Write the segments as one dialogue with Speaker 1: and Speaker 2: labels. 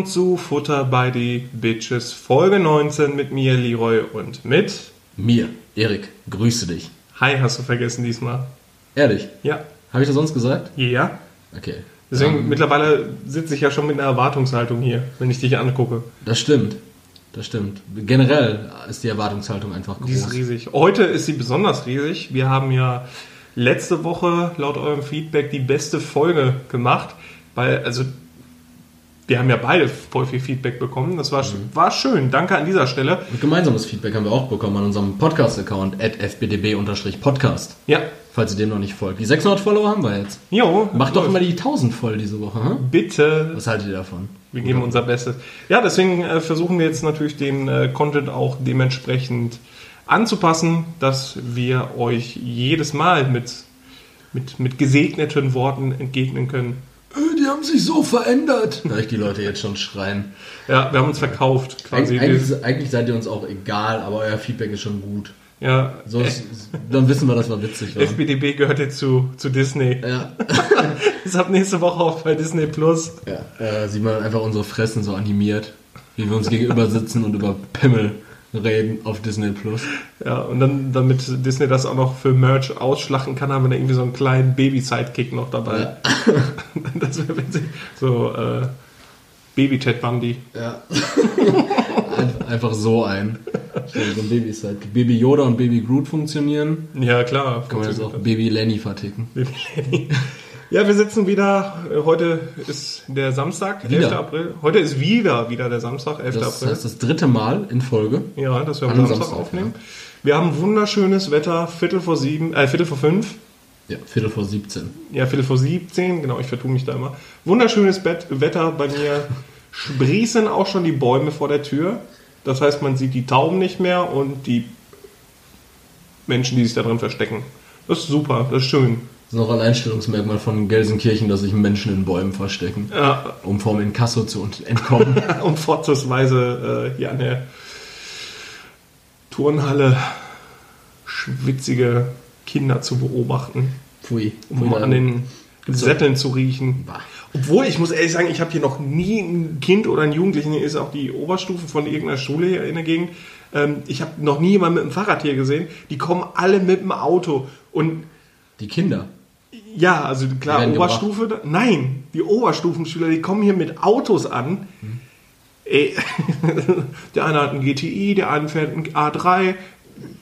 Speaker 1: Willkommen zu Futter by the Bitches, Folge 19 mit mir, Leroy, und mit.
Speaker 2: Mir, Erik, grüße dich.
Speaker 1: Hi, hast du vergessen diesmal?
Speaker 2: Ehrlich?
Speaker 1: Ja.
Speaker 2: Habe ich das sonst gesagt?
Speaker 1: Ja.
Speaker 2: Okay.
Speaker 1: Deswegen,
Speaker 2: Ähm,
Speaker 1: mittlerweile sitze ich ja schon mit einer Erwartungshaltung hier, wenn ich dich angucke.
Speaker 2: das stimmt. Das stimmt. Generell ist die Erwartungshaltung einfach
Speaker 1: Die ist
Speaker 2: groß.
Speaker 1: riesig. Heute ist sie besonders riesig. Wir haben ja letzte Woche laut eurem Feedback die beste Folge gemacht, weil, also, wir haben ja beide voll viel Feedback bekommen. Das war, war schön. Danke an dieser Stelle.
Speaker 2: Und gemeinsames Feedback haben wir auch bekommen an unserem Podcast-Account at fbdb-podcast.
Speaker 1: Ja.
Speaker 2: Falls ihr dem noch nicht folgt. Die 600 Follower haben wir jetzt.
Speaker 1: Jo.
Speaker 2: Macht doch
Speaker 1: läuft.
Speaker 2: immer die 1000 voll diese Woche. Hm?
Speaker 1: Bitte
Speaker 2: Was haltet ihr davon?
Speaker 1: Wir geben unser Bestes. Ja, deswegen äh, versuchen wir jetzt natürlich den äh, Content auch dementsprechend anzupassen, dass wir euch jedes Mal mit, mit, mit gesegneten Worten entgegnen können.
Speaker 2: Äh, Die haben sich so verändert. Hör ich die Leute jetzt schon schreien.
Speaker 1: Ja, wir haben uns verkauft quasi.
Speaker 2: Eig eigentlich, eigentlich seid ihr uns auch egal, aber euer Feedback ist schon gut.
Speaker 1: ja,
Speaker 2: So ist, dann wissen wir, dass wir witzig waren.
Speaker 1: FBDB gehört jetzt zu, zu Disney.
Speaker 2: Ja.
Speaker 1: Ist ab nächste Woche auch bei Disney Plus.
Speaker 2: Ja, äh, sieht man einfach unsere Fressen so animiert, wie wir uns gegenüber sitzen und über Pimmel reden auf Disney Plus.
Speaker 1: Ja, und dann, damit Disney das auch noch für Merch ausschlachten kann, haben wir da irgendwie so einen kleinen Baby-Sidekick noch dabei. das wäre witzig. So, äh, Baby-Ted Bundy.
Speaker 2: Ja. Ein- einfach so ein. So ein Baby halt. Baby Yoda und Baby Groot funktionieren.
Speaker 1: Ja, klar.
Speaker 2: Kann man jetzt auch Baby Lenny verticken.
Speaker 1: das. Ja, wir sitzen wieder. Heute ist der Samstag, 11.
Speaker 2: Wieder?
Speaker 1: April. Heute ist wieder wieder der Samstag, 11.
Speaker 2: Das
Speaker 1: April.
Speaker 2: heißt das dritte Mal in Folge.
Speaker 1: ja, dass wir am Samstag,
Speaker 2: Samstag,
Speaker 1: aufnehmen. Wir haben wunderschönes Wetter, Viertel vor sieben, äh, Viertel vor fünf.
Speaker 2: Ja, Viertel vor 17.
Speaker 1: Ja, Viertel vor 17, genau, ich vertue mich da immer. Wunderschönes Bett, Wetter bei mir. Sprießen auch schon die Bäume vor der Tür. Das heißt, man sieht die Tauben nicht mehr und die Menschen, die sich da drin verstecken. Das ist super, das ist schön.
Speaker 2: Das ist noch ein Einstellungsmerkmal von Gelsenkirchen, dass sich Menschen in Bäumen verstecken,
Speaker 1: Ja,
Speaker 2: um vom Inkasso zu ent- entkommen.
Speaker 1: und vorzugsweise äh, hier an der Turnhalle schwitzige Kinder zu beobachten,
Speaker 2: Pfui.
Speaker 1: um an den Sätteln zu riechen.
Speaker 2: Bah.
Speaker 1: Obwohl, ich muss ehrlich sagen, ich habe hier noch nie ein Kind oder einen Jugendlichen, hier ist auch die Oberstufe von irgendeiner Schule hier in der Gegend. Ähm, ich habe noch nie jemanden mit dem Fahrrad hier gesehen. Die kommen alle mit dem Auto. Und
Speaker 2: Die Kinder.
Speaker 1: Ja, also klar, Oberstufe, da- nein, die Oberstufenschüler, die kommen hier mit Autos an. Ey, der eine hat einen GTI, der eine fährt einen A3.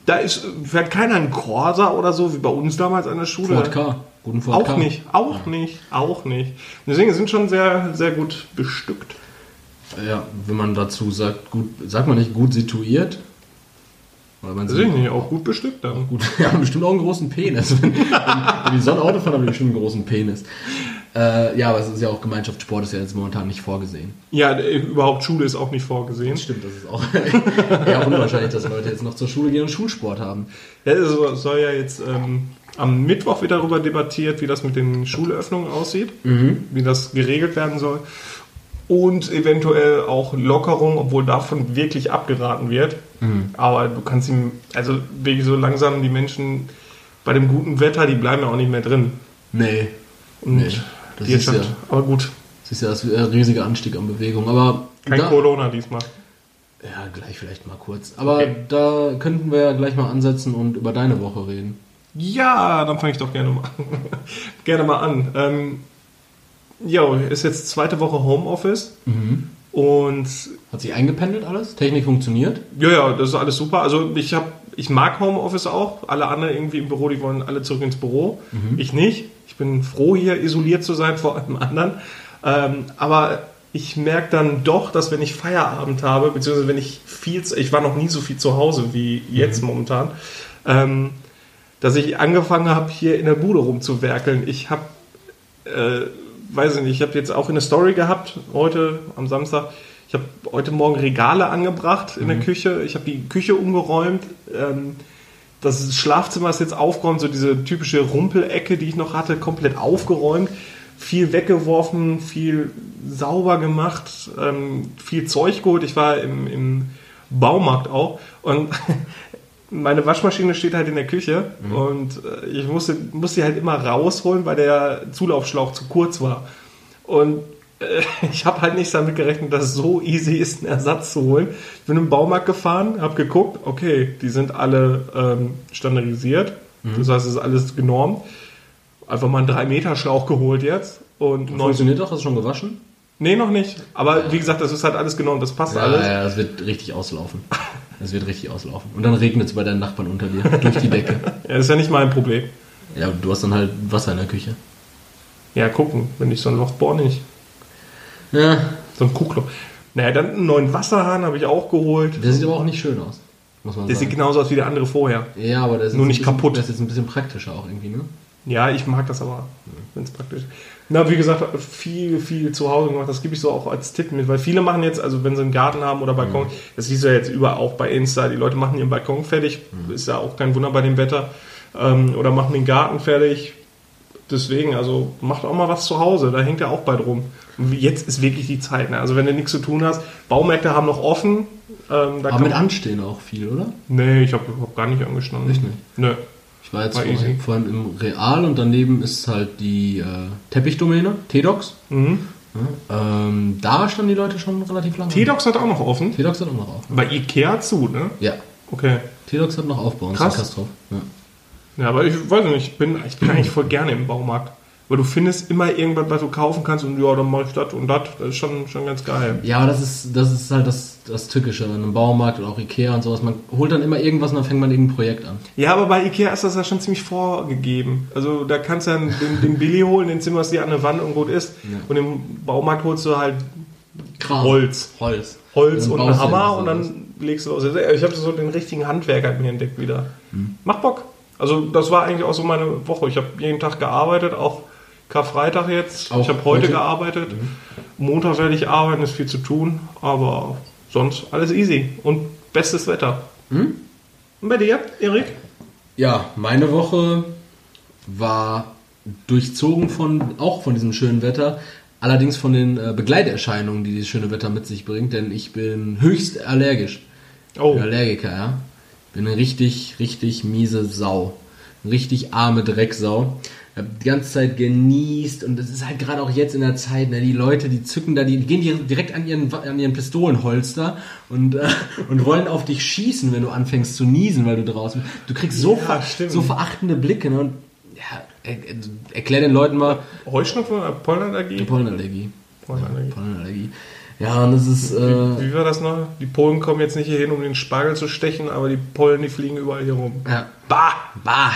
Speaker 1: Da ist, fährt keiner einen Corsa oder so, wie bei uns damals an der Schule.
Speaker 2: Ford K. Guten Ford
Speaker 1: Auch
Speaker 2: K.
Speaker 1: nicht, auch nicht, auch nicht. Deswegen sind schon sehr, sehr gut bestückt.
Speaker 2: Ja, wenn man dazu sagt, gut, sagt man nicht gut situiert? Weil man
Speaker 1: Deswegen nicht, auch gut bestückt dann.
Speaker 2: gut, wir haben bestimmt auch einen großen Penis. Wenn, wenn, die Sonne Auto fahren, haben die bestimmt einen großen Penis. Äh, ja, aber es ist ja auch Gemeinschaftssport, ist ja jetzt momentan nicht vorgesehen.
Speaker 1: Ja, äh, überhaupt Schule ist auch nicht vorgesehen.
Speaker 2: Stimmt, das ist auch eher unwahrscheinlich, dass Leute jetzt noch zur Schule gehen und Schulsport haben.
Speaker 1: Ja, es soll- ja jetzt ähm, am Mittwoch wieder darüber debattiert, wie das mit den Schulöffnungen aussieht, wie das geregelt werden soll. Und eventuell auch Lockerung, obwohl davon wirklich abgeraten wird. Aber du kannst ihm, also wirklich so langsam die Menschen bei dem guten Wetter, die bleiben ja auch nicht mehr drin.
Speaker 2: Nee,
Speaker 1: Und
Speaker 2: Nee, das
Speaker 1: die
Speaker 2: ist ja-
Speaker 1: aber gut,
Speaker 2: das ist ja das äh, riesige Anstieg an Bewegung. Aber
Speaker 1: kein
Speaker 2: da,
Speaker 1: Corona diesmal.
Speaker 2: Ja, gleich vielleicht mal kurz. Aber
Speaker 1: Okay.
Speaker 2: da könnten wir ja gleich mal ansetzen und über deine Woche reden.
Speaker 1: Ja, dann fange ich doch gerne mal, gerne mal an. Ähm, jo, ist jetzt zweite Woche Homeoffice und
Speaker 2: Hat sich eingependelt alles? Technik funktioniert?
Speaker 1: ja, ja, das ist alles super. Also ich habe, ich mag Homeoffice auch. Alle anderen irgendwie im Büro, die wollen alle zurück ins Büro. Ich nicht. Ich bin froh, hier isoliert zu sein vor allem anderen. Ähm, aber ich merke dann doch, dass wenn ich Feierabend habe, beziehungsweise wenn ich viel, ich war noch nie so viel zu Hause wie jetzt momentan, ähm, dass ich angefangen habe, hier in der Bude rumzuwerkeln. Ich habe, äh, weiß ich nicht, ich habe jetzt auch eine Story gehabt, heute am Samstag. Ich habe heute Morgen Regale angebracht in der Küche. Ich habe die Küche umgeräumt. Ähm, das Schlafzimmer ist jetzt aufgeräumt, so diese typische Rumpelecke, die ich noch hatte, komplett aufgeräumt. Viel weggeworfen, viel sauber gemacht, ähm, viel Zeug geholt. Ich war im, im Baumarkt auch und meine Waschmaschine steht halt in der Küche und äh, ich musste, musste sie halt immer rausholen, weil der Zulaufschlauch zu kurz war. Und ich habe halt nicht damit gerechnet, dass es so easy ist, einen Ersatz zu holen. Ich bin im Baumarkt gefahren, habe geguckt, okay, die sind alle ähm, standardisiert. Das heißt, es ist alles genormt. Einfach mal einen 3-Meter-Schlauch geholt jetzt. Und
Speaker 2: Funktioniert doch? Hast du schon gewaschen?
Speaker 1: Nee, noch nicht. Aber wie gesagt, das ist halt alles genormt, das passt
Speaker 2: Ja,
Speaker 1: alles.
Speaker 2: ja, das wird richtig auslaufen. Das wird richtig auslaufen. Und dann regnet es bei deinen Nachbarn unter dir. Durch die Decke.
Speaker 1: Ja, das ist ja nicht mein Problem.
Speaker 2: Ja, du hast dann halt Wasser in der Küche.
Speaker 1: Ja, gucken, wenn ich so ein Loch bohre nicht.
Speaker 2: Ja,
Speaker 1: So ein Kuhkloch. Naja, dann einen neuen Wasserhahn habe ich auch geholt.
Speaker 2: der sieht aber auch nicht schön aus. Muss man
Speaker 1: Der sieht
Speaker 2: sagen.
Speaker 1: genauso aus wie der andere vorher.
Speaker 2: Ja, aber der ist
Speaker 1: Nur nicht
Speaker 2: bisschen,
Speaker 1: kaputt.
Speaker 2: Der ist jetzt ein bisschen praktischer auch irgendwie, ne?
Speaker 1: Ja, ich mag das aber, wenn es praktisch ist. Na, wie gesagt, viel, viel zu Hause gemacht. Das gebe ich so auch als Tipp mit, weil viele machen jetzt, also wenn sie einen Garten haben oder Balkon, das siehst du ja jetzt überall auch bei Insta, die Leute machen ihren Balkon fertig, ist ja auch kein Wunder bei dem Wetter, ähm, oder machen den Garten fertig. Deswegen, also macht auch mal was zu Hause, da hängt ja auch bald rum. Und jetzt ist wirklich die Zeit, ne? also wenn du nichts zu tun hast, Baumärkte haben noch offen. Ähm,
Speaker 2: Aber mit Anstehen auch viel, oder?
Speaker 1: Nee, ich habe hab gar nicht angestanden.
Speaker 2: Echt nicht?
Speaker 1: Nö.
Speaker 2: Ich war jetzt
Speaker 1: War
Speaker 2: vor,
Speaker 1: easy.
Speaker 2: vor allem im Real und daneben ist halt die äh, Teppichdomäne, T-Docs.
Speaker 1: Mhm.
Speaker 2: Ja, ähm, da standen die Leute schon relativ lange.
Speaker 1: T-Docs hat auch noch offen.
Speaker 2: T-Docs hat auch noch auf.
Speaker 1: Bei Ikea zu, ne?
Speaker 2: Ja,
Speaker 1: Okay.
Speaker 2: T-Docs hat noch auf bei uns
Speaker 1: Krass.
Speaker 2: in Kastrop. Ja.
Speaker 1: Ja, aber ich weiß nicht, ich bin, ich bin eigentlich voll gerne im Baumarkt. Weil du findest immer irgendwas, was du kaufen kannst und ja, dann mache ich das und das. Das ist schon, schon ganz geil.
Speaker 2: ja, aber das ist, das ist halt das, das Tückische an einem Baumarkt oder auch Ikea und sowas. Man holt dann immer irgendwas und dann fängt man irgendein Projekt an.
Speaker 1: Ja, aber bei Ikea ist das ja schon ziemlich vorgegeben. Also da kannst du dann den, den Billy holen, den zimmerst du dir an der Wand und gut ist.
Speaker 2: Ja.
Speaker 1: Und im Baumarkt holst du halt
Speaker 2: Kram.
Speaker 1: Holz.
Speaker 2: Holz.
Speaker 1: Holz und einen Hammer und dann legst du aus. Ich habe so den richtigen Handwerker mir entdeckt wieder.
Speaker 2: Mhm.
Speaker 1: Macht Bock. Also das war eigentlich auch so meine Woche. Ich habe jeden Tag gearbeitet, auch Karfreitag jetzt.
Speaker 2: Auch
Speaker 1: ich habe heute,
Speaker 2: heute? Mhm.
Speaker 1: gearbeitet. Montag werde ich arbeiten, ist viel zu tun, aber sonst alles easy und bestes Wetter.
Speaker 2: Mhm.
Speaker 1: Und bei dir, Erik?
Speaker 2: Ja, meine Woche war durchzogen von auch von diesem schönen Wetter, allerdings von den äh, Begleiterscheinungen, die dieses schöne Wetter mit sich bringt, denn ich bin höchst allergisch.
Speaker 1: Oh,
Speaker 2: Bin Allergiker, ja. Bin eine richtig, richtig miese Sau. Eine richtig arme Drecksau. Hab die ganze Zeit genießt und es ist halt gerade auch jetzt in der Zeit, ne, die Leute, die zücken da, die gehen dir direkt an ihren, an ihren Pistolenholster und, äh, und wollen auf dich schießen, wenn du anfängst zu niesen, weil du draußen bist. Du kriegst so,
Speaker 1: Ja,
Speaker 2: ver, so verachtende Blicke, ne, und ja, er, er, erklär den Leuten mal,
Speaker 1: Heuschnupfen oder Pollenallergie?
Speaker 2: Pollenallergie.
Speaker 1: Pollenallergie.
Speaker 2: Pollenallergie. Ja, und das ist, äh,
Speaker 1: Wie war das noch? Die Polen kommen jetzt nicht hier hin, um den Spargel zu stechen, aber die Pollen, die fliegen überall hier rum.
Speaker 2: ja,
Speaker 1: Bah!
Speaker 2: Bah!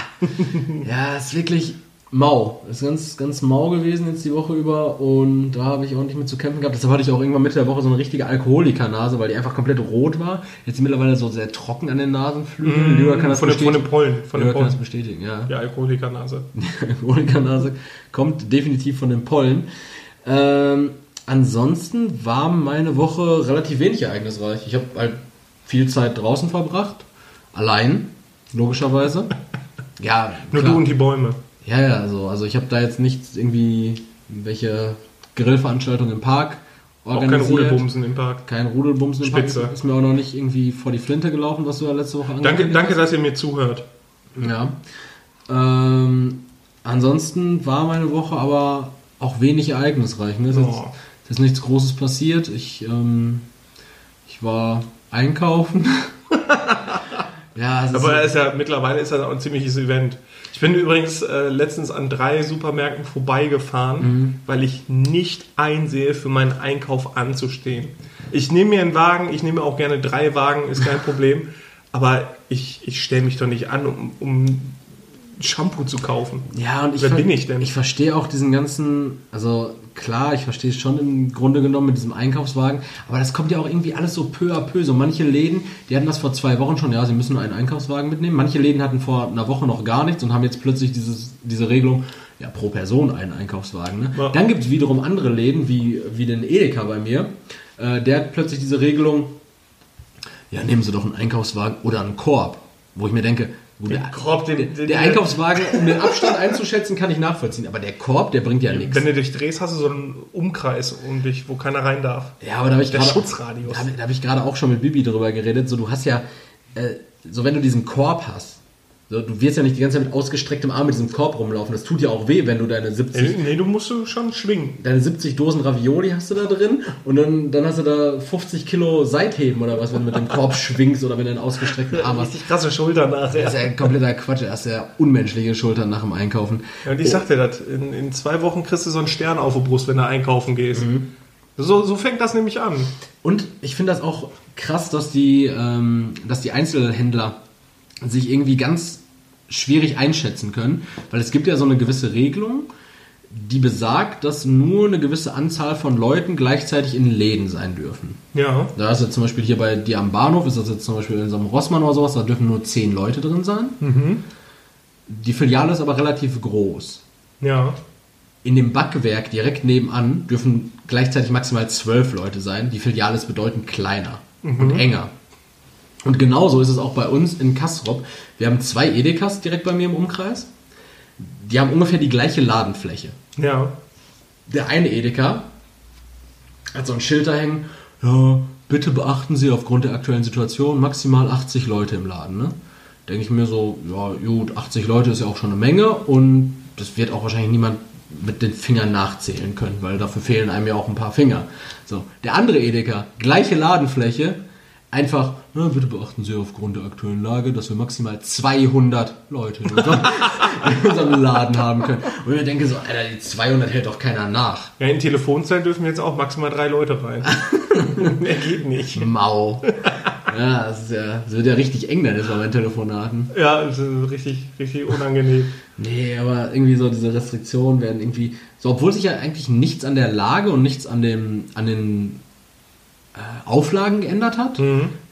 Speaker 2: ja, ist wirklich mau. Ist ganz, ganz mau gewesen jetzt die Woche über und da habe ich ordentlich mit zu kämpfen gehabt. Deshalb hatte ich auch irgendwann Mitte der Woche so eine richtige Alkoholikernase, weil die einfach komplett rot war. Jetzt mittlerweile so sehr trocken an den Nasenflügeln. Lyra kann das
Speaker 1: von, den, von den
Speaker 2: bestätigen.
Speaker 1: Pollen. Von den
Speaker 2: Lyra kann das
Speaker 1: Pollen.
Speaker 2: bestätigen, ja.
Speaker 1: Ja, Alkoholikernase.
Speaker 2: Alkoholikernase kommt definitiv von den Pollen. Ähm, ansonsten war meine Woche relativ wenig ereignisreich. Ich habe halt viel Zeit draußen verbracht. Allein, logischerweise. Ja,
Speaker 1: Nur
Speaker 2: klar.
Speaker 1: du und die Bäume.
Speaker 2: Ja, ja, so. Also ich habe da jetzt nichts irgendwie, welche Grillveranstaltung im Park
Speaker 1: Auch kein
Speaker 2: organisiert.
Speaker 1: Rudelbumsen im Park.
Speaker 2: Kein Rudelbumsen im
Speaker 1: Spitze.
Speaker 2: Park. Ist mir auch noch nicht irgendwie vor die Flinte gelaufen, was du da letzte Woche
Speaker 1: Danke,
Speaker 2: angekündigt
Speaker 1: danke, dass ihr mir zuhört.
Speaker 2: hast. Ja. Ähm, ansonsten war meine Woche aber auch wenig ereignisreich. Ne? Es ist,
Speaker 1: Oh.
Speaker 2: ist nichts Großes passiert. Ich, ähm, ich war einkaufen. ja,
Speaker 1: Aber ist ja, mittlerweile ist auch ein ziemliches Event. Ich bin übrigens äh, letztens an drei Supermärkten vorbeigefahren,
Speaker 2: Mhm.
Speaker 1: weil ich nicht einsehe, für meinen Einkauf anzustehen. Ich nehme mir einen Wagen, ich nehme auch gerne drei Wagen, ist kein Problem. Aber ich, ich stelle mich doch nicht an, um, um Shampoo zu kaufen.
Speaker 2: Ja, und ich,
Speaker 1: Wer bin ich denn?
Speaker 2: Ich verstehe auch diesen ganzen, also klar, ich verstehe es schon im Grunde genommen mit diesem Einkaufswagen, aber das kommt ja auch irgendwie alles so peu à peu. So manche Läden, die hatten das vor zwei Wochen schon, ja, sie müssen einen Einkaufswagen mitnehmen. Manche Läden hatten vor einer Woche noch gar nichts und haben jetzt plötzlich dieses, diese Regelung, ja, pro Person einen Einkaufswagen. Ne?
Speaker 1: Ja.
Speaker 2: Dann gibt es wiederum andere Läden, wie, wie den Edeka bei mir, äh, der hat plötzlich diese Regelung, ja, nehmen Sie doch einen Einkaufswagen oder einen Korb, wo ich mir denke, der,
Speaker 1: Korb, den-
Speaker 2: der,
Speaker 1: den-
Speaker 2: der Einkaufswagen, um den Abstand einzuschätzen, kann ich nachvollziehen, aber der Korb, der bringt ja nichts.
Speaker 1: Wenn du dich drehst, hast du so einen Umkreis um dich, wo keiner rein darf.
Speaker 2: Ja, aber da habe ich
Speaker 1: Der
Speaker 2: gerade
Speaker 1: Schutzradius.
Speaker 2: Da, da habe ich gerade auch schon mit Bibi drüber geredet. So, du hast ja, äh, so wenn du diesen Korb hast, So, du wirst ja nicht die ganze Zeit mit ausgestrecktem Arm mit diesem Korb rumlaufen. Das tut ja auch weh, wenn du deine 70,
Speaker 1: Äh, Nee, du musst schon schwingen.
Speaker 2: deine 70 Dosen Ravioli hast du da drin und dann, dann hast du da 50 Kilo Seitheben oder was, wenn du mit dem Korb schwingst oder wenn du einen ausgestreckten Arm hast.
Speaker 1: Richtig krasse Schultern nachher.
Speaker 2: Das ist ja kompletter Quatsch. Er hast ja unmenschliche Schultern nach dem Einkaufen.
Speaker 1: Ja, und ich sag dir das, in, in zwei Wochen kriegst du so einen Stern auf der Brust, wenn du einkaufen gehst. So, so fängt das nämlich an.
Speaker 2: Und ich finde das auch krass, dass die, ähm, dass die Einzelhändler sich irgendwie ganz schwierig einschätzen können, weil es gibt ja so eine gewisse Regelung, die besagt, dass nur eine gewisse Anzahl von Leuten gleichzeitig in Läden sein dürfen.
Speaker 1: Ja.
Speaker 2: Da ist jetzt zum Beispiel hier bei dir am Bahnhof, ist das jetzt zum Beispiel in so einem Rossmann oder sowas, da dürfen nur zehn Leute drin sein. Die Filiale ist aber relativ groß.
Speaker 1: Ja.
Speaker 2: In dem Backwerk direkt nebenan dürfen gleichzeitig maximal zwölf Leute sein. Die Filiale ist bedeutend kleiner und enger. Und genauso ist es auch bei uns in Kastrop. Wir haben zwei Edekas direkt bei mir im Umkreis. Die haben ungefähr die gleiche Ladenfläche.
Speaker 1: Ja.
Speaker 2: Der eine Edeka hat so ein Schild da hängen, ja, bitte beachten Sie aufgrund der aktuellen Situation maximal 80 Leute im Laden. Ne? Denke ich mir so, ja gut, 80 Leute ist ja auch schon eine Menge und das wird auch wahrscheinlich niemand mit den Fingern nachzählen können, weil dafür fehlen einem ja auch ein paar Finger. So, der andere Edeka, gleiche Ladenfläche, einfach, na, bitte beachten Sie aufgrund der aktuellen Lage, dass wir maximal 200 Leute in unserem, in unserem Laden haben können. Und ich denke so, Alter, die 200 hält doch keiner nach.
Speaker 1: Ja, in Telefonzellen dürfen jetzt auch maximal drei Leute rein. Mehr geht nicht.
Speaker 2: Mau. Ja, das, ja, das wird ja richtig eng dann jetzt bei meinen Telefonaten.
Speaker 1: Ja, das ist richtig, richtig unangenehm.
Speaker 2: Nee, aber irgendwie so diese Restriktionen werden irgendwie, so obwohl sich ja eigentlich nichts an der Lage und nichts an, dem, an den Auflagen geändert hat,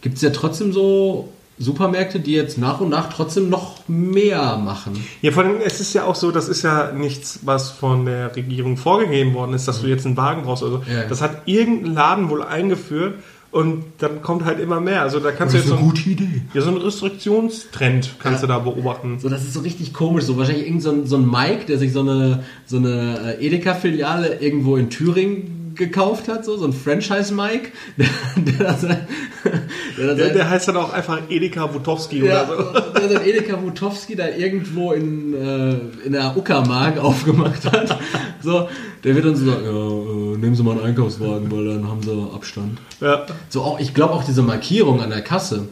Speaker 2: gibt es ja trotzdem so Supermärkte, die jetzt nach und nach trotzdem noch mehr machen.
Speaker 1: Ja, vor allem, es ist ja auch so, das ist ja nichts, was von der Regierung vorgegeben worden ist, dass du jetzt einen Wagen brauchst. Also,
Speaker 2: Ja.
Speaker 1: das hat irgendein Laden wohl eingeführt und dann kommt halt immer mehr. Also, da kannst du jetzt so, ein,
Speaker 2: Idee.
Speaker 1: ja, so einen Restriktionstrend kannst
Speaker 2: Ja.
Speaker 1: du da beobachten.
Speaker 2: So, das ist so richtig komisch. So wahrscheinlich irgend so ein, so ein Mike, der sich so eine, so eine äh, Edeka-Filiale irgendwo in Thüringen gekauft hat, so, so ein Franchise-Mike, der, der, sein, der,
Speaker 1: Der, der heißt dann auch einfach Edeka Wutowski oder so.
Speaker 2: der sein Edeka Wutowski da irgendwo in, äh, in der Uckermark aufgemacht hat. So, der wird dann so sagen, ja, äh, nehmen Sie mal einen Einkaufswagen, weil dann haben Sie Abstand.
Speaker 1: Ja.
Speaker 2: So, auch, ich glaube auch diese Markierung an der Kasse,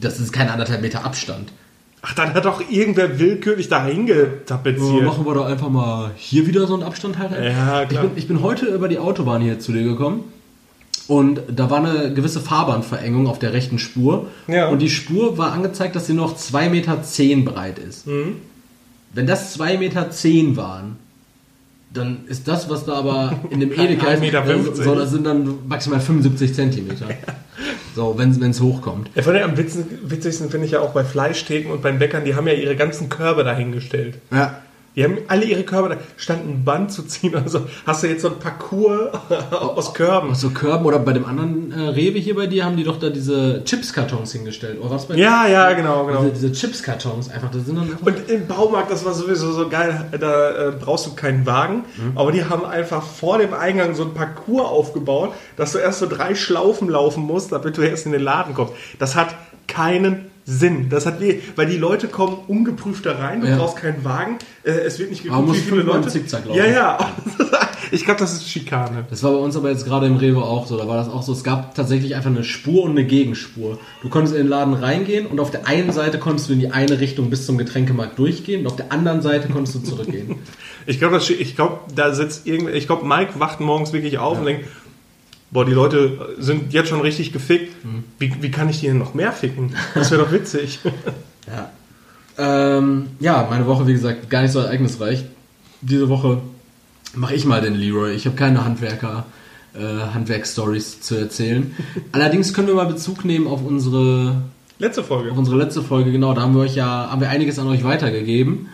Speaker 2: das ist keine anderthalb Meter Abstand.
Speaker 1: Ach, dann hat doch irgendwer willkürlich da
Speaker 2: So,
Speaker 1: hingetapeziert.
Speaker 2: machen wir doch einfach mal hier wieder so einen Abstand halt.
Speaker 1: Ja,
Speaker 2: ich,
Speaker 1: klar.
Speaker 2: bin, ich bin heute über die Autobahn hier zu dir gekommen und da war eine gewisse Fahrbahnverengung auf der rechten Spur
Speaker 1: Ja.
Speaker 2: und die Spur war angezeigt, dass sie noch 2,10 Meter breit ist.
Speaker 1: Mhm.
Speaker 2: Wenn das 2,10 Meter waren, dann ist das, was da aber in dem Edeka ist,
Speaker 1: 1,50 Meter.
Speaker 2: so, das sind dann maximal 75 Zentimeter. So, wenn es hochkommt.
Speaker 1: Ja, der am witzen- witzigsten finde ich ja auch bei Fleischtheken und beim Bäckern, die haben ja ihre ganzen Körbe dahingestellt.
Speaker 2: Ja.
Speaker 1: Die haben alle ihre Körbe da, stand ein Band zu ziehen. Also hast du jetzt so ein Parcours aus Körben.
Speaker 2: So Körben oder bei dem anderen äh, Rewe hier bei dir haben die doch da diese Chips-Kartons hingestellt. Oder was bei
Speaker 1: Ja, ja, genau, genau.
Speaker 2: Diese, diese Chips-Kartons einfach, das sind dann.
Speaker 1: Und im Baumarkt, das war sowieso so geil, da äh, brauchst du keinen Wagen, aber die haben einfach vor dem Eingang so ein Parcours aufgebaut, dass du erst so drei Schlaufen laufen musst, damit du erst in den Laden kommst. Das hat keinen Sinn. Das hat weh, weil die Leute kommen ungeprüft da rein, du
Speaker 2: Ja.
Speaker 1: brauchst keinen Wagen, äh, es wird nicht geguckt, wie viele Leute.
Speaker 2: Zickzack laufen.
Speaker 1: Ja, ja. Ich glaube, das ist Schikane.
Speaker 2: das war bei uns aber jetzt gerade im Rewe auch so. Da war das auch so. Es gab tatsächlich einfach eine Spur und eine Gegenspur. Du konntest in den Laden reingehen und auf der einen Seite konntest du in die eine Richtung bis zum Getränkemarkt durchgehen und auf der anderen Seite konntest du zurückgehen.
Speaker 1: Ich glaube, ich glaube, da sitzt irgendwie, ich glaube, Mike wacht morgens wirklich auf und denkt, boah, die Leute sind jetzt schon richtig gefickt. Wie, wie kann ich die denn noch mehr ficken? Das wäre doch witzig.
Speaker 2: Ja. Ähm, ja, meine Woche, wie gesagt, gar nicht so ereignisreich. Diese Woche mache ich mal den Leroy. Ich habe keine Handwerker, äh, Handwerksstories zu erzählen. Allerdings können wir mal Bezug nehmen auf unsere,
Speaker 1: Letzte Folge.
Speaker 2: auf unsere letzte Folge. Genau, da haben wir euch ja, haben wir einiges an euch weitergegeben.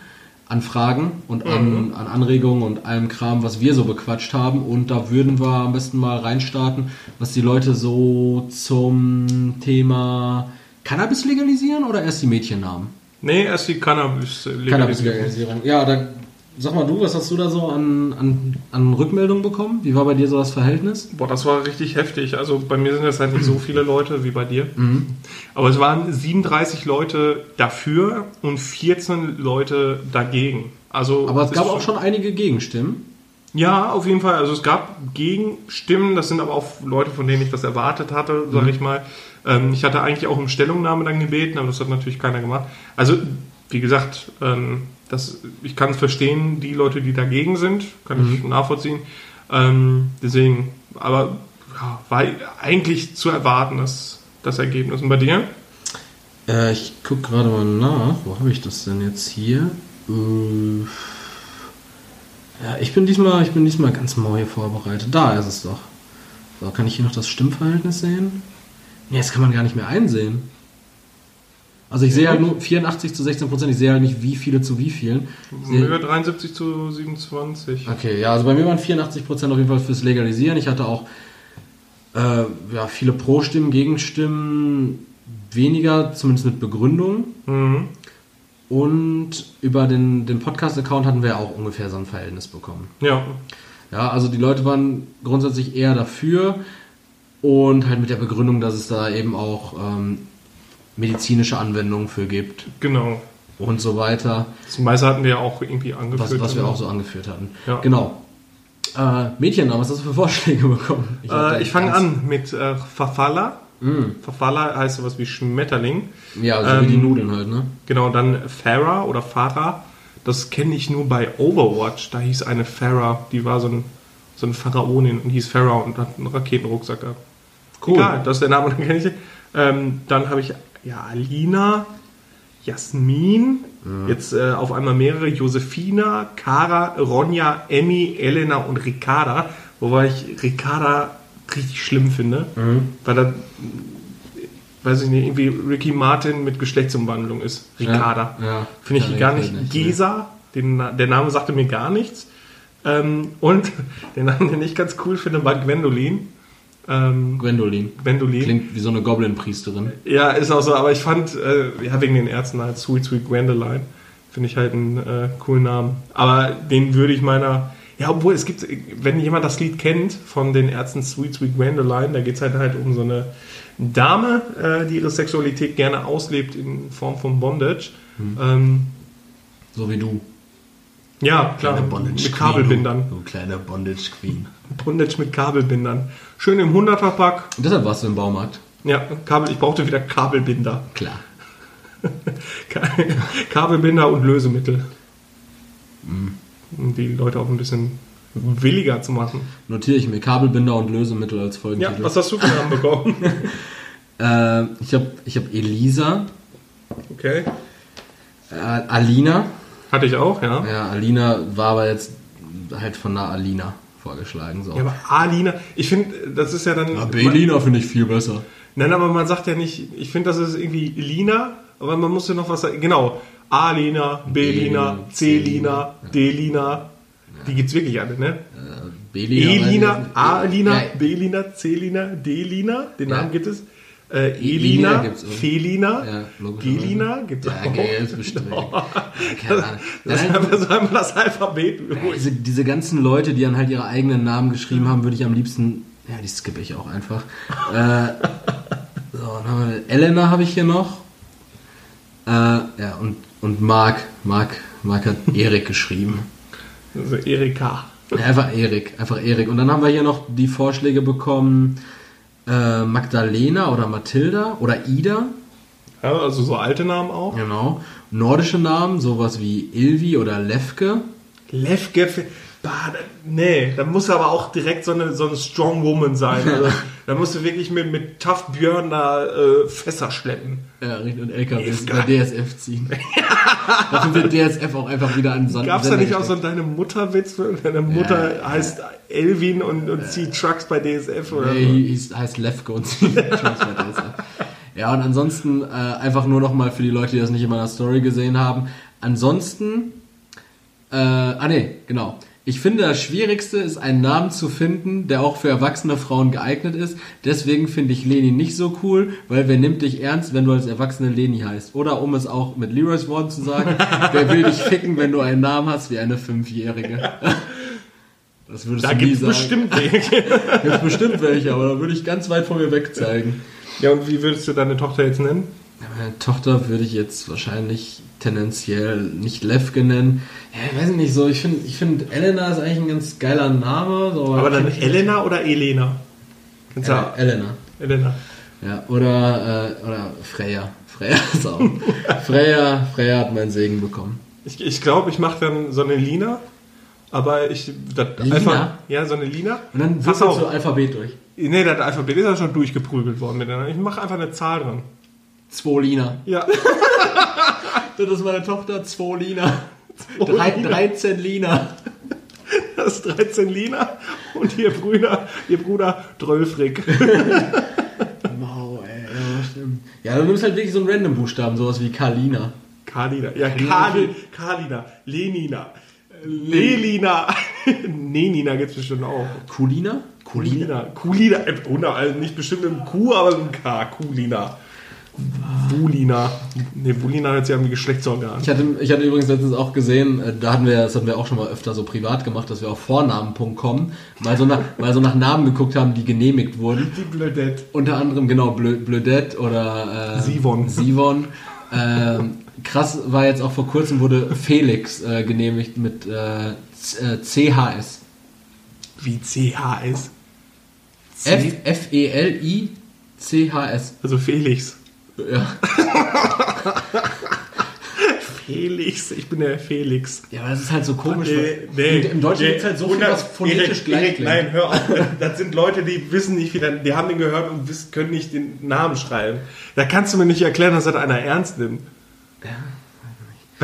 Speaker 2: An Fragen und an, an Anregungen und allem Kram, was wir so bequatscht haben. Und da würden wir am besten mal reinstarten, was die Leute so zum Thema Cannabis legalisieren oder erst die Mädchennamen?
Speaker 1: Nee, erst die Cannabis-Legalisierung.
Speaker 2: Cannabis-Legalisierung. Ja, da Sag mal du, was hast du da so an, an, an Rückmeldungen bekommen? Wie war bei dir so das Verhältnis?
Speaker 1: Boah, das war richtig heftig. Also bei mir sind es halt nicht so viele Leute wie bei dir. Aber es waren 37 Leute dafür und 14 Leute dagegen. Also
Speaker 2: Aber es gab auch schon einige Gegenstimmen.
Speaker 1: Ja, auf jeden Fall. Also es gab Gegenstimmen, das sind aber auch Leute, von denen ich das erwartet hatte, sage ich mal. Ähm, ich hatte eigentlich auch um Stellungnahme dann gebeten, aber das hat natürlich keiner gemacht. Also, wie gesagt, ähm, das, ich kann es verstehen, die Leute, die dagegen sind, kann ich nachvollziehen. Ähm, deswegen, aber ja, war eigentlich zu erwarten, das, das Ergebnis. Und bei dir?
Speaker 2: Äh, ich guck gerade mal nach. Wo habe ich das denn jetzt hier? Äh, ja, ich bin diesmal, ich bin diesmal ganz mau hier vorbereitet. Da ist es doch. So, kann ich hier noch das Stimmverhältnis sehen? Nee, das kann man gar nicht mehr einsehen. Also ich sehe halt nur 84 zu 16 Prozent. Ich sehe halt nicht, wie viele zu wie vielen.
Speaker 1: Mir
Speaker 2: sehe,
Speaker 1: 73 zu 27.
Speaker 2: okay, ja, also bei mir waren 84 Prozent auf jeden Fall fürs Legalisieren. Ich hatte auch äh, ja, viele Pro-Stimmen, Gegenstimmen, weniger, zumindest mit Begründung.
Speaker 1: Mhm.
Speaker 2: Und über den, den Podcast-Account hatten wir auch ungefähr so ein Verhältnis bekommen.
Speaker 1: Ja,
Speaker 2: Ja, also die Leute waren grundsätzlich eher dafür und halt mit der Begründung, dass es da eben auch ähm, medizinische Anwendungen für gibt
Speaker 1: genau.
Speaker 2: und so weiter,
Speaker 1: Das meiste hatten wir ja auch irgendwie angeführt.
Speaker 2: was, was wir auch so angeführt hatten.
Speaker 1: Ja.
Speaker 2: Genau. Äh, Mädchennamen, was hast du für Vorschläge bekommen? hatte
Speaker 1: Äh, ich fange an mit äh, Fafala. Fafala heißt sowas wie Schmetterling.
Speaker 2: Ja, so wie die
Speaker 1: Ähm,
Speaker 2: Nudeln halt, ne?
Speaker 1: Genau, dann Farah oder Farah. Das kenne ich nur bei Overwatch. Da hieß eine Farah, die war so, ein, so eine Pharaonin und hieß Farah und hat einen Raketenrucksack gehabt.
Speaker 2: Cool.
Speaker 1: Egal, das ist der Name, den kenne ich. Ähm, dann habe ich ja Alina, Jasmin, jetzt äh, auf einmal mehrere, Josefina, Cara, Ronja, Emmy, Elena und Ricarda. Wobei ich Ricarda richtig schlimm finde, weil da, weiß ich nicht, irgendwie Ricky Martin mit Geschlechtsumwandlung ist. Ricarda.
Speaker 2: Ja, ja.
Speaker 1: Finde ich
Speaker 2: Ja,
Speaker 1: gar nicht.
Speaker 2: nicht,
Speaker 1: Gesa, den, der Name sagte mir gar nichts. Ähm, und den Namen, den ich ganz cool finde, war Gwendolin. Ähm,
Speaker 2: Gwendolin.
Speaker 1: Gwendolin.
Speaker 2: Klingt wie so eine Goblin-Priesterin.
Speaker 1: Ja, ist auch so, aber ich fand, äh, ja, wegen den Ärzten halt Sweet Sweet Gwendoline. Finde ich halt einen äh, coolen Namen. Aber den würde ich meiner. Ja, obwohl es gibt, wenn jemand das Lied kennt von den Ärzten Sweet Sweet Gwendoline, da geht es halt halt um so eine Dame, äh, die ihre Sexualität gerne auslebt in Form von Bondage. Ähm,
Speaker 2: So wie du.
Speaker 1: ja, klar,
Speaker 2: Kleine Bondage
Speaker 1: mit Kabelbindern.
Speaker 2: Du, du kleine Bondage Queen.
Speaker 1: Bondage mit Kabelbindern. Schön im 100er-Pack.
Speaker 2: Und deshalb warst du im Baumarkt.
Speaker 1: Ja, Kabel, ich brauchte wieder Kabelbinder.
Speaker 2: Klar.
Speaker 1: Kabelbinder und Lösemittel. Um die Leute auch ein bisschen williger zu machen.
Speaker 2: Notiere ich mir Kabelbinder und Lösemittel als
Speaker 1: Ja,
Speaker 2: Folgentitel.
Speaker 1: was hast du für Namen bekommen?
Speaker 2: äh, ich habe ich hab Elisa,
Speaker 1: Okay.
Speaker 2: äh, Alina.
Speaker 1: Hatte ich auch, ja.
Speaker 2: Ja, Alina war aber jetzt halt von einer Alina vorgeschlagen. So.
Speaker 1: Ja, aber Alina, ich finde, das ist ja dann.
Speaker 2: Ja, Belina finde ich viel besser.
Speaker 1: Nein, aber man sagt ja nicht, ich finde, das ist irgendwie Lina, aber man muss ja noch was sagen. Genau. A-Lina, B-Lina,
Speaker 2: B-Lina,
Speaker 1: C-Lina, D-Lina. Die gibt's wirklich alle, ne?
Speaker 2: Belina.
Speaker 1: E-Lina, A-Lina,
Speaker 2: Ja,
Speaker 1: B-Lina, C-Lina, D-Lina. Den
Speaker 2: Ja.
Speaker 1: Namen gibt es. Äh,
Speaker 2: Elina.
Speaker 1: Felina,
Speaker 2: Ja.
Speaker 1: Gelina gibt es
Speaker 2: Ja,
Speaker 1: auch.
Speaker 2: okay, jetzt bestimmt. Keine Ahnung.
Speaker 1: Das ist
Speaker 2: Nein,
Speaker 1: einfach das Alphabet.
Speaker 2: diese, diese ganzen Leute, die dann halt ihre eigenen Namen geschrieben haben, würde ich am liebsten. Ja, die skippe ich auch einfach. äh, so, haben wir Elena habe ich hier noch. Äh, ja, und, und Marc. Marc, Marc hat Erik geschrieben.
Speaker 1: Also Erika.
Speaker 2: Ja, einfach Erik, einfach Erik. Und dann haben wir hier noch die Vorschläge bekommen, äh, Magdalena oder Mathilda oder Ida.
Speaker 1: Ja, also so alte Namen auch.
Speaker 2: Genau. Nordische Namen, sowas wie Ilvi oder Lefke.
Speaker 1: Lefke. Bah, nee, da muss aber auch direkt so eine, so eine Strong Woman sein. Also, da musst du wirklich mit, mit Tough Björn da äh, Fässer schleppen.
Speaker 2: Ja, richtig. Und LKWs über DSF ziehen. Dafür wird DSF auch einfach wieder an Sand.
Speaker 1: Gab es da nicht auch so Deine Mutter-Witz? Deine Mutter heißt Elvin und, und zieht Trucks bei DSF oder
Speaker 2: Nee,
Speaker 1: so.
Speaker 2: heißt Lefke und zieht Trunks bei DSF. Ja, und ansonsten äh, einfach nur nochmal für die Leute, die das nicht in meiner Story gesehen haben. Ansonsten, äh, ah nee, genau. Ich finde, das Schwierigste ist, einen Namen zu finden, der auch für erwachsene Frauen geeignet ist. Deswegen finde ich Leni nicht so cool, weil wer nimmt dich ernst, wenn du als erwachsene Leni heißt? Oder um es auch mit Leroy's Worten zu sagen, wer will dich ficken, wenn du einen Namen hast wie eine Fünfjährige? Das würdest
Speaker 1: Da
Speaker 2: du nie
Speaker 1: gibt es
Speaker 2: sagen.
Speaker 1: bestimmt welche.
Speaker 2: Gibt bestimmt welche, aber da würde ich ganz weit von mir weg zeigen.
Speaker 1: ja, und wie würdest du deine Tochter jetzt nennen?
Speaker 2: Meine Tochter würde ich jetzt wahrscheinlich tendenziell nicht Levke nennen. Ja, ich weiß nicht so. Ich finde, ich finde Elena ist eigentlich ein ganz geiler Name. So,
Speaker 1: Aber dann Elena oder Elena? Kannst
Speaker 2: Äh, Elena.
Speaker 1: Elena.
Speaker 2: Ja, oder, äh, oder Freya. Freya ist auch. Freya, Freya hat meinen Segen bekommen.
Speaker 1: Ich, ich glaube, ich mache dann so eine Lina. Aber ich. Das
Speaker 2: Lina?
Speaker 1: Einfach, ja, so eine Lina.
Speaker 2: Und dann wirst du Alphabet durch.
Speaker 1: Nee, das Alphabet ist ja schon durchgeprügelt worden. Ich mache einfach eine Zahl dran.
Speaker 2: Zwolina.
Speaker 1: Ja.
Speaker 2: Das ist meine Tochter, Zwolina.
Speaker 1: Zwolina.
Speaker 2: Drei, 13 Lina.
Speaker 1: Das ist 13 Lina und ihr Brüder, ihr Bruder Drölfrig.
Speaker 2: Wow, ey. Ja, stimmt. Ja, du nimmst halt wirklich so einen random Buchstaben, sowas wie Kalina.
Speaker 1: Kalina. Ja, Kali, Kalina. Lenina. Lelina. Nenina gibt es bestimmt auch.
Speaker 2: Kulina?
Speaker 1: Kulina. Kulina. Äh, ohne- also nicht bestimmt mit einem Q, aber mit einem K. Kulina. Bulina. Ne, Bulina hört sich an wie Geschlechtsorgan.
Speaker 2: Ich hatte, ich hatte übrigens letztens auch gesehen, äh, da hatten wir, das hatten wir auch schon mal öfter so privat gemacht, dass wir auf Vornamen.com mal so nach, mal so nach Namen geguckt haben, die genehmigt wurden.
Speaker 1: Die Blödette.
Speaker 2: Unter anderem genau Blö, Blödette oder äh,
Speaker 1: Sivon.
Speaker 2: Sivon. Ähm, krass war jetzt auch vor kurzem wurde Felix äh, genehmigt mit äh, C- äh, CHS.
Speaker 1: Wie CHS.
Speaker 2: F F E L I C H S.
Speaker 1: Also Felix.
Speaker 2: Ja.
Speaker 1: Felix. Ich bin der Felix.
Speaker 2: ja, aber das ist halt so komisch.
Speaker 1: Nee, nee,
Speaker 2: Im Deutschen
Speaker 1: nee,
Speaker 2: gibt es halt so viel, was phonetisch
Speaker 1: Erik,
Speaker 2: gleich
Speaker 1: Erik. Nein, hör auf. Das sind Leute, die wissen nicht, wie der, die haben den gehört und wissen, können nicht den Namen schreiben. Da kannst du mir nicht erklären, dass das einer ernst nimmt.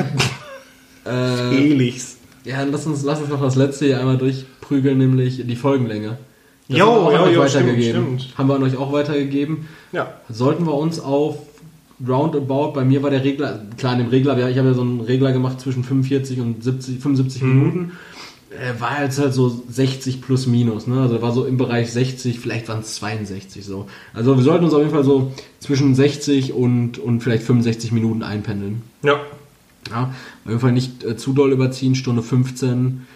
Speaker 2: Äh,
Speaker 1: Felix.
Speaker 2: Ja, lass uns, lass uns noch das letzte hier einmal durchprügeln, nämlich die Folgenlänge. Das
Speaker 1: Jo,
Speaker 2: haben wir auch
Speaker 1: jo,
Speaker 2: an euch
Speaker 1: jo, stimmt,
Speaker 2: weitergegeben.
Speaker 1: stimmt.
Speaker 2: Haben wir an euch auch weitergegeben.
Speaker 1: Ja.
Speaker 2: Sollten wir uns auf Roundabout, bei mir war der Regler, klar, in dem Regler, ich habe ja so einen Regler gemacht zwischen 45 und 70, 75
Speaker 1: Mhm.
Speaker 2: Minuten. War jetzt halt so 60 plus minus, ne? Also war so im Bereich 60, vielleicht waren es 62 so. Also wir sollten uns auf jeden Fall so zwischen 60 und, und vielleicht 65 Minuten einpendeln.
Speaker 1: Ja.
Speaker 2: Ja, auf jeden Fall nicht äh, zu doll überziehen, Stunde 15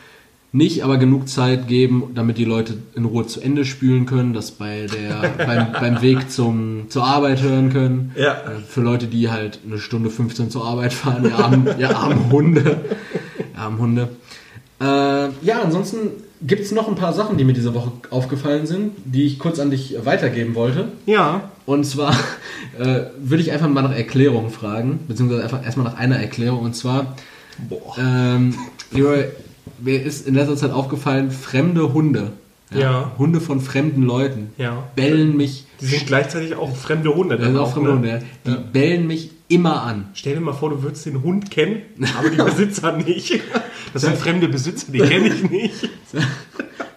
Speaker 2: nicht, aber genug Zeit geben, damit die Leute in Ruhe zu Ende spülen können, das bei der, beim, beim Weg zum, zur Arbeit hören können.
Speaker 1: Ja.
Speaker 2: Äh, für Leute, die halt eine Stunde 15 zur Arbeit fahren, ihr armen, ihr armen Hunde. Ihr armen Hunde. Äh, ja, ansonsten gibt es noch ein paar Sachen, die mir diese Woche aufgefallen sind, die ich kurz an dich weitergeben wollte.
Speaker 1: Ja.
Speaker 2: Und zwar äh, würde ich einfach mal nach Erklärung fragen, beziehungsweise einfach erstmal nach einer Erklärung. Und zwar,
Speaker 1: Boah.
Speaker 2: ähm, mir ist in letzter Zeit aufgefallen, fremde Hunde,
Speaker 1: Ja.
Speaker 2: Hunde von fremden Leuten,
Speaker 1: Ja.
Speaker 2: bellen mich,
Speaker 1: Die sind gleichzeitig auch fremde Hunde.
Speaker 2: das sind auch fremde
Speaker 1: ne?
Speaker 2: Hunde, ja. die
Speaker 1: Ja.
Speaker 2: bellen mich immer an.
Speaker 1: Stell dir mal vor, du würdest den Hund kennen, aber die Besitzer nicht. Das sind fremde Besitzer, die kenne ich nicht.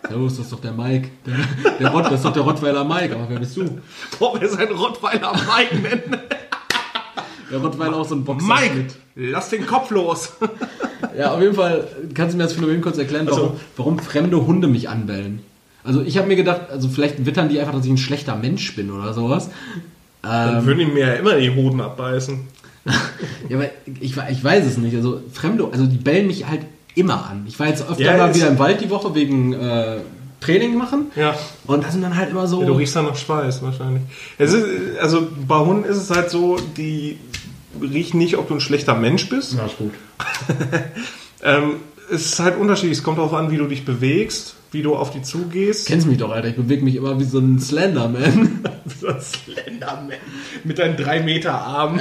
Speaker 2: Servus, das ist doch der Mike. Der, der Rott, das ist doch der Rottweiler Mike, aber wer bist du?
Speaker 1: Boah, wer sein Rottweiler Mike nennen.
Speaker 2: Der Rottweiler auch so ein Boxer.
Speaker 1: Mike, lass den Kopf los.
Speaker 2: Ja, auf jeden Fall kannst du mir das Phänomen kurz erklären, warum,
Speaker 1: Also-
Speaker 2: warum fremde Hunde mich anbellen. Also ich habe mir gedacht, also vielleicht wittern die einfach, dass ich ein schlechter Mensch bin oder sowas.
Speaker 1: Dann
Speaker 2: Ähm,
Speaker 1: würden die mir ja immer die Hoden abbeißen.
Speaker 2: ja, aber ich, ich weiß es nicht. Also Fremde, also die bellen mich halt immer an. Ich war jetzt öfter
Speaker 1: Ja,
Speaker 2: mal wieder im Wald die Woche wegen äh, Training machen.
Speaker 1: Ja.
Speaker 2: Und da sind dann halt immer so.
Speaker 1: Du riechst dann nach Schweiß wahrscheinlich. Es ist, also bei Hunden ist es halt so, die riechen nicht, ob du ein schlechter Mensch bist.
Speaker 2: ja, ist gut.
Speaker 1: Ähm, es ist halt unterschiedlich. Es kommt darauf an, wie du dich bewegst, wie du auf die zugehst.
Speaker 2: Kennst mich doch, Alter. Ich bewege mich immer wie so ein Slenderman.
Speaker 1: So ein Slenderman. Mit deinen drei Meter Armen.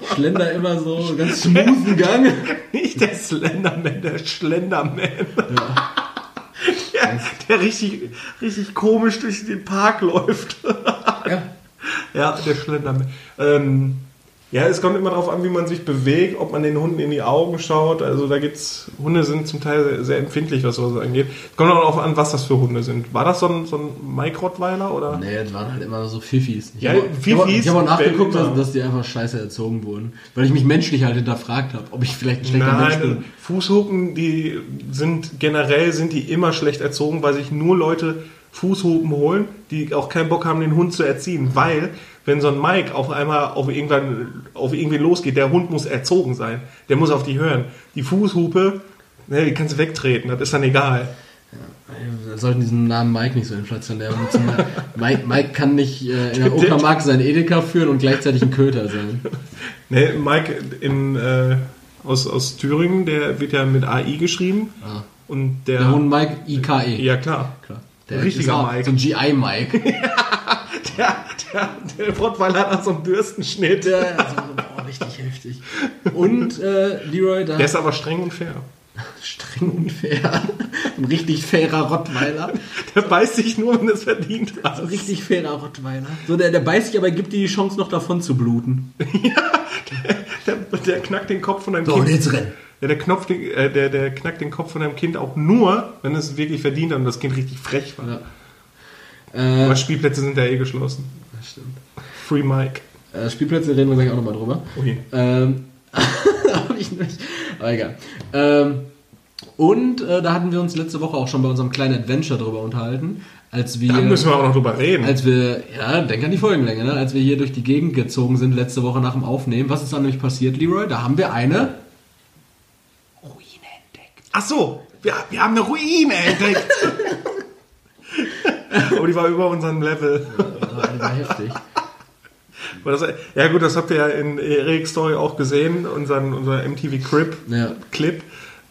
Speaker 2: Ich schlender immer so, ganz smoothen Gang.
Speaker 1: Nicht der Slenderman, der Schlenderman. Der, der richtig, richtig komisch durch den Park läuft.
Speaker 2: Ja.
Speaker 1: Ja, der Schlenderman. Ähm, Ja, es kommt immer darauf an, wie man sich bewegt, ob man den Hunden in die Augen schaut. Also da gibt's Hunde sind zum Teil sehr, sehr empfindlich, was sowas angeht. Es kommt auch darauf an, was das für Hunde sind. War das so ein, so ein Mike Rottweiler oder?
Speaker 2: Nee, das waren halt immer so Fiffis. Ich
Speaker 1: Ja,
Speaker 2: habe hab,
Speaker 1: Fifis
Speaker 2: ich hab auch nachgeguckt, dass, dass die einfach scheiße erzogen wurden. Weil ich mich menschlich halt hinterfragt habe, ob ich vielleicht ein schlechter Mensch bin.
Speaker 1: Nein, Fußhupen, die sind generell sind die immer schlecht erzogen, weil sich nur Leute Fußhupen holen, die auch keinen Bock haben, den Hund zu erziehen. Weil, wenn so ein Mike auf einmal auf irgendwann auf irgendwie losgeht, der Hund muss erzogen sein. Der muss auf die hören. Die Fußhupe, ne, die kannst du wegtreten, das ist dann egal.
Speaker 2: Wir sollten diesen Namen Mike nicht so inflationär benutzen. Mike, Mike kann nicht äh, in der Uckermark seinen Edeka führen und gleichzeitig ein Köter sein.
Speaker 1: Ne, Mike in, äh, aus, aus Thüringen, der wird ja mit AI geschrieben.
Speaker 2: Ah.
Speaker 1: Und der.
Speaker 2: Der Hund Mike IKE.
Speaker 1: ja, klar.
Speaker 2: Klar. Der
Speaker 1: Richtiger
Speaker 2: auch
Speaker 1: Mike.
Speaker 2: So ein GI-Mike.
Speaker 1: Der, der, der Rottweiler hat so einen Bürstenschnitt.
Speaker 2: Der ist so, boah, richtig heftig. Und äh, Leroy, da
Speaker 1: Der ist aber streng und fair.
Speaker 2: streng und fair. Ein richtig fairer Rottweiler.
Speaker 1: Der beißt sich nur, wenn es verdient hat.
Speaker 2: Ein richtig fairer Rottweiler. So, der, der beißt sich, aber gibt dir die Chance, noch davon zu bluten.
Speaker 1: Der, der knackt den Kopf von deinem
Speaker 2: So,
Speaker 1: Kind.
Speaker 2: und jetzt renn.
Speaker 1: Ja, der, Knopf, äh, der, der knackt den Kopf von deinem Kind auch nur, wenn es wirklich verdient hat und das Kind richtig frech war.
Speaker 2: Ja. Äh,
Speaker 1: Aber Spielplätze sind ja eh geschlossen.
Speaker 2: das stimmt.
Speaker 1: Free Mike.
Speaker 2: Äh, Spielplätze reden wir gleich auch nochmal drüber.
Speaker 1: Ui.
Speaker 2: Ähm, hab ich nicht. Aber egal. Ähm, und äh, da hatten wir uns letzte Woche auch schon bei unserem kleinen Adventure drüber unterhalten, als wir,
Speaker 1: Da müssen wir auch noch drüber reden.
Speaker 2: als wir, ja, denk an die Folgenlänge, ne? als wir hier durch die Gegend gezogen sind letzte Woche nach dem Aufnehmen. Was ist dann nämlich passiert, Leroy? Da haben wir eine.
Speaker 1: Ach so, wir, wir haben eine Ruine entdeckt. oh, die war über unserem Level.
Speaker 2: Das war, die war heftig.
Speaker 1: Aber Das, ja gut, das habt ihr ja in Eric's Story auch gesehen, unseren, unser MTV Crip
Speaker 2: Ja.
Speaker 1: Clip.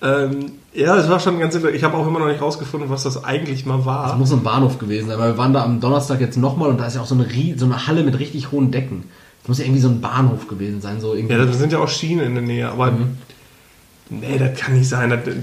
Speaker 1: Ähm, ja, es war schon ganz interessant. Ich habe auch immer noch nicht rausgefunden, was das eigentlich mal
Speaker 2: Das
Speaker 1: war.
Speaker 2: muss ein Bahnhof gewesen sein, weil wir waren da am Donnerstag jetzt nochmal und da ist ja auch so eine, so eine Halle mit richtig hohen Decken. Das muss ja irgendwie so ein Bahnhof gewesen sein, so irgendwie.
Speaker 1: Ja, da sind ja auch Schienen in der Nähe, aber
Speaker 2: Mhm.
Speaker 1: Nee, das kann nicht sein. Das, das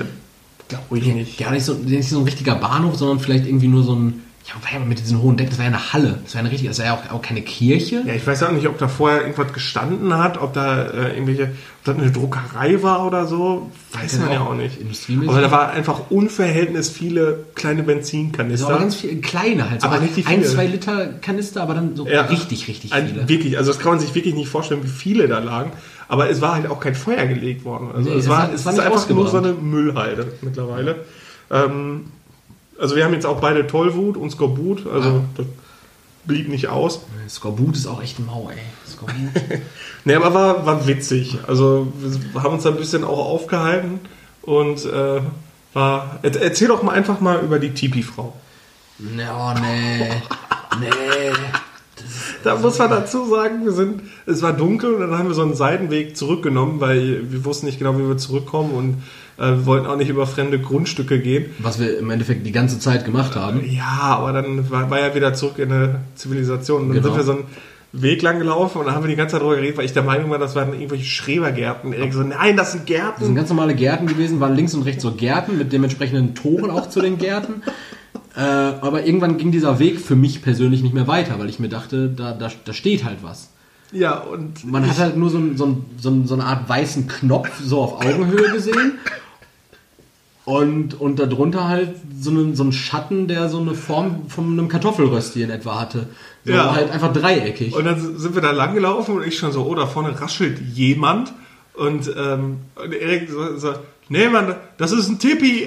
Speaker 1: glaube ich nicht.
Speaker 2: Gar nicht so, nicht so ein richtiger Bahnhof, sondern vielleicht irgendwie nur so ein. Ja, war ja mit diesen hohen Decken, das war ja eine Halle. Das war ja eine richtige, das war ja auch, auch keine Kirche.
Speaker 1: Ja, ich weiß auch nicht, ob da vorher irgendwas gestanden hat, ob da äh, irgendwelche, ob das eine Druckerei war oder so, weiß man ja
Speaker 2: auch
Speaker 1: auch nicht. Aber da war einfach unverhältnis viele kleine Benzinkanister.
Speaker 2: war ganz viel, kleine halt. So
Speaker 1: Aber richtig
Speaker 2: ein,
Speaker 1: viele.
Speaker 2: zwei Liter Kanister, aber dann so
Speaker 1: Ja.
Speaker 2: richtig, richtig
Speaker 1: Ein-
Speaker 2: viele.
Speaker 1: Wirklich, also das kann man sich wirklich nicht vorstellen, wie viele da lagen. Aber es war halt auch kein Feuer gelegt worden. Also
Speaker 2: Nee,
Speaker 1: es
Speaker 2: das
Speaker 1: war, es
Speaker 2: es war
Speaker 1: ist
Speaker 2: nicht
Speaker 1: einfach nur so eine Müllhalde mittlerweile. Ähm, also wir haben jetzt auch beide Tollwut und Skorbut, also
Speaker 2: Ah.
Speaker 1: das blieb nicht aus.
Speaker 2: Skorbut ist auch echt mau, ey. Skorbut.
Speaker 1: Nee, aber war, war witzig. Also wir haben uns da ein bisschen auch aufgehalten und äh, war. Er- Erzähl doch mal einfach mal über die Tipi-Frau.
Speaker 2: nee, oh, nee. Nee.
Speaker 1: Da muss man dazu sagen, wir sind, es war dunkel und dann haben wir so einen Seitenweg zurückgenommen, weil wir wussten nicht genau, wie wir zurückkommen und äh, wir wollten auch nicht über fremde Grundstücke gehen.
Speaker 2: Was wir im Endeffekt die ganze Zeit gemacht haben.
Speaker 1: Ja, aber dann war, war ja wieder zurück in eine Zivilisation. Und dann
Speaker 2: Genau.
Speaker 1: sind wir so einen Weg lang gelaufen und dann haben wir die ganze Zeit darüber geredet, weil ich der Meinung war, das waren irgendwelche Schrebergärten. Erik so, nein, das sind
Speaker 2: Das sind
Speaker 1: Gärten.
Speaker 2: ganz normale Gärten gewesen, waren links und rechts so Gärten mit dementsprechenden Toren auch zu den Gärten. Äh, aber irgendwann ging dieser Weg für mich persönlich nicht mehr weiter, weil ich mir dachte, da, da, da steht halt was.
Speaker 1: Ja, und
Speaker 2: Man hat halt nur so, so, so, so eine Art weißen Knopf so auf Augenhöhe gesehen. Und, und darunter halt so einen, so einen Schatten, der so eine Form von einem Kartoffelrösti in etwa hatte. So
Speaker 1: Ja.
Speaker 2: halt einfach dreieckig.
Speaker 1: Und dann sind wir da lang gelaufen und ich schon so, oh, da vorne raschelt jemand. Und, ähm, und Erik so, so, nee, Mann, das ist ein Tippi.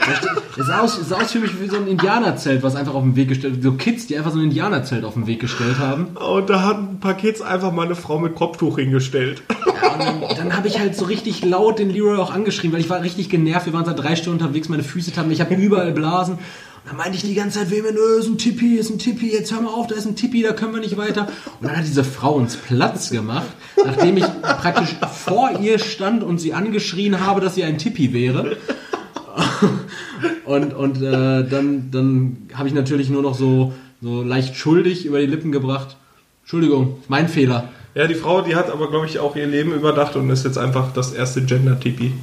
Speaker 2: Es sah aus, sah aus für mich wie so ein Indianerzelt, was einfach auf den Weg gestellt So Kids, die einfach so ein Indianerzelt auf den Weg gestellt haben.
Speaker 1: Und da hat ein paar Kids einfach mal eine Frau mit Kopftuch hingestellt.
Speaker 2: Ja, und dann, dann habe ich halt so richtig laut den Leroy auch angeschrien, weil ich war richtig genervt. Wir waren seit drei Stunden unterwegs, meine Füße taten, ich habe überall Blasen. Dann meinte ich die ganze Zeit, wem nö, ist ein Tippi, ist ein Tippi, jetzt hör mal auf, da ist ein Tippi, da können wir nicht weiter. Und dann hat diese Frau uns Platz gemacht, nachdem ich praktisch vor ihr stand und sie angeschrien habe, dass sie ein Tippi wäre. Und, und äh, dann, dann habe ich natürlich nur noch so, so leicht schuldig über die Lippen gebracht. Entschuldigung, mein Fehler.
Speaker 1: Ja, die Frau, die hat aber, glaube ich, auch ihr Leben überdacht und ist jetzt einfach das erste Gender-Tippi.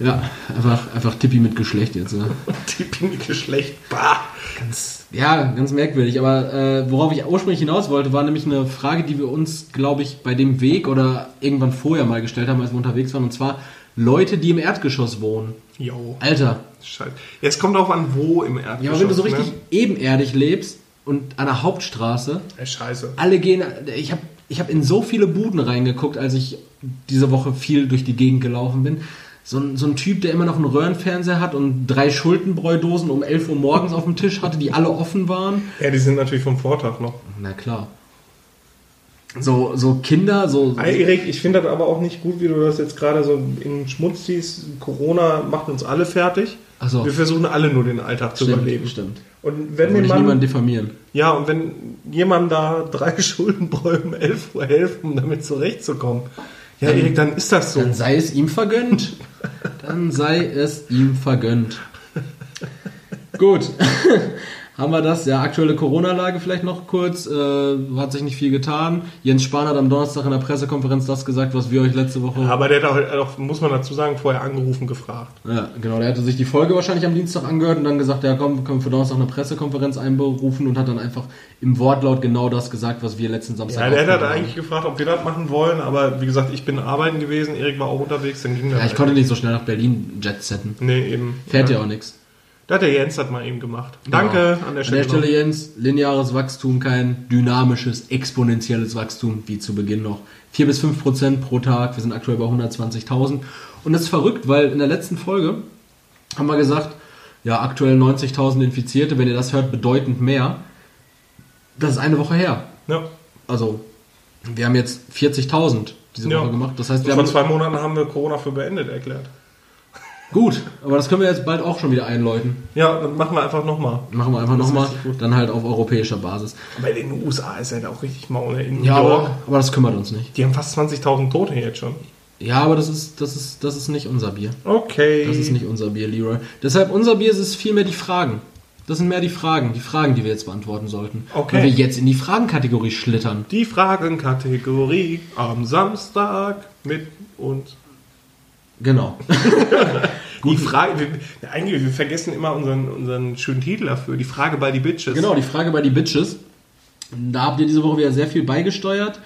Speaker 2: Ja, einfach, einfach Tippi mit Geschlecht jetzt. Ne?
Speaker 1: Tippi mit Geschlecht. Bah.
Speaker 2: Ganz, ja, ganz merkwürdig. Aber äh, worauf ich ursprünglich hinaus wollte, war nämlich eine Frage, die wir uns, glaube ich, bei dem Weg oder irgendwann vorher mal gestellt haben, als wir unterwegs waren. Und zwar Leute, die im Erdgeschoss wohnen.
Speaker 1: Jo.
Speaker 2: Alter.
Speaker 1: Scheiße. Jetzt kommt auch an, wo im Erdgeschoss.
Speaker 2: Ja, aber wenn du so
Speaker 1: ne?
Speaker 2: richtig ebenerdig lebst und an der Hauptstraße,
Speaker 1: Ey, scheiße.
Speaker 2: alle gehen. Ich habe ich hab in so viele Buden reingeguckt, als ich diese Woche viel durch die Gegend gelaufen bin. So ein, so ein Typ, der immer noch einen Röhrenfernseher hat und drei Schuldenbräudosen um 11 Uhr morgens auf dem Tisch hatte, die alle offen waren.
Speaker 1: Ja, die sind natürlich vom Vortag noch.
Speaker 2: Na klar. So, so Kinder, so.
Speaker 1: Ey, Erik, ich finde das aber auch nicht gut, wie du das jetzt gerade so in Schmutz ziehst. Corona macht uns alle fertig.
Speaker 2: Ach so.
Speaker 1: Wir versuchen alle nur den Alltag zu
Speaker 2: Stimmt,
Speaker 1: überleben.
Speaker 2: stimmt.
Speaker 1: Und wenn Mann,
Speaker 2: niemanden diffamieren.
Speaker 1: ja, und wenn jemand da drei Schuldenbräu um 11 Uhr helfen, um damit zurechtzukommen, ja, Erik, dann ist das so.
Speaker 2: Dann sei es ihm vergönnt. Dann sei es ihm vergönnt. Gut. Haben wir das? Ja, aktuelle Corona-Lage vielleicht noch kurz. Äh, hat sich nicht viel getan. Jens Spahn hat am Donnerstag in der Pressekonferenz das gesagt, was wir euch letzte Woche.
Speaker 1: Aber der hat auch, auch, muss man dazu sagen, vorher angerufen, gefragt.
Speaker 2: Ja, genau. Der hatte sich die Folge wahrscheinlich am Dienstag angehört und dann gesagt, ja komm, wir können für Donnerstag eine Pressekonferenz einberufen und hat dann einfach im Wortlaut genau das gesagt, was wir letzten Samstag
Speaker 1: Ja, der hat
Speaker 2: aufgenommen haben.
Speaker 1: eigentlich gefragt, ob wir das machen wollen, aber wie gesagt, ich bin arbeiten gewesen, Erik war auch unterwegs, dann ging das.
Speaker 2: Ja, ich konnte nicht so schnell nach Berlin jet setten.
Speaker 1: Nee, eben.
Speaker 2: Fährt ja auch nichts.
Speaker 1: Da hat der Jens das mal eben gemacht. Danke an der
Speaker 2: An
Speaker 1: Stelle.
Speaker 2: der Stelle, Jens, lineares Wachstum, kein dynamisches, exponentielles Wachstum, wie zu Beginn noch. 4 bis 5 Prozent pro Tag, wir sind aktuell bei 120.000. Und das ist verrückt, weil in der letzten Folge haben wir gesagt, ja, aktuell 90.000 Infizierte, wenn ihr das hört, bedeutend mehr. Das ist eine Woche her.
Speaker 1: Ja.
Speaker 2: Also, wir haben jetzt 40.000 diese
Speaker 1: Ja.
Speaker 2: Woche gemacht. Das heißt, wir
Speaker 1: Vor
Speaker 2: haben
Speaker 1: zwei Monaten haben wir Corona für beendet erklärt.
Speaker 2: Gut, aber das können wir jetzt bald auch schon wieder einläuten.
Speaker 1: Ja, dann machen wir einfach nochmal.
Speaker 2: Machen wir einfach nochmal, dann halt auf europäischer Basis.
Speaker 1: Bei den USA ist halt auch richtig Maul. ne? In New
Speaker 2: Ja,
Speaker 1: York,
Speaker 2: aber, aber das kümmert uns nicht.
Speaker 1: die haben fast 20.000 Tote jetzt schon.
Speaker 2: Ja, aber das ist, das ist, das ist nicht unser Bier.
Speaker 1: Okay.
Speaker 2: Das ist nicht unser Bier, Leroy. Deshalb unser Bier ist es vielmehr die Fragen. Das sind mehr die Fragen, die Fragen, die wir jetzt beantworten sollten.
Speaker 1: Okay.
Speaker 2: Wenn wir jetzt in die Fragenkategorie schlittern.
Speaker 1: Die Fragenkategorie am Samstag mit uns.
Speaker 2: Genau.
Speaker 1: Die Frage, wir, eigentlich, wir vergessen immer unseren, unseren schönen Titel dafür. Die Frage bei die Bitches.
Speaker 2: genau, die Frage bei die Bitches. Da habt ihr diese Woche wieder sehr viel beigesteuert.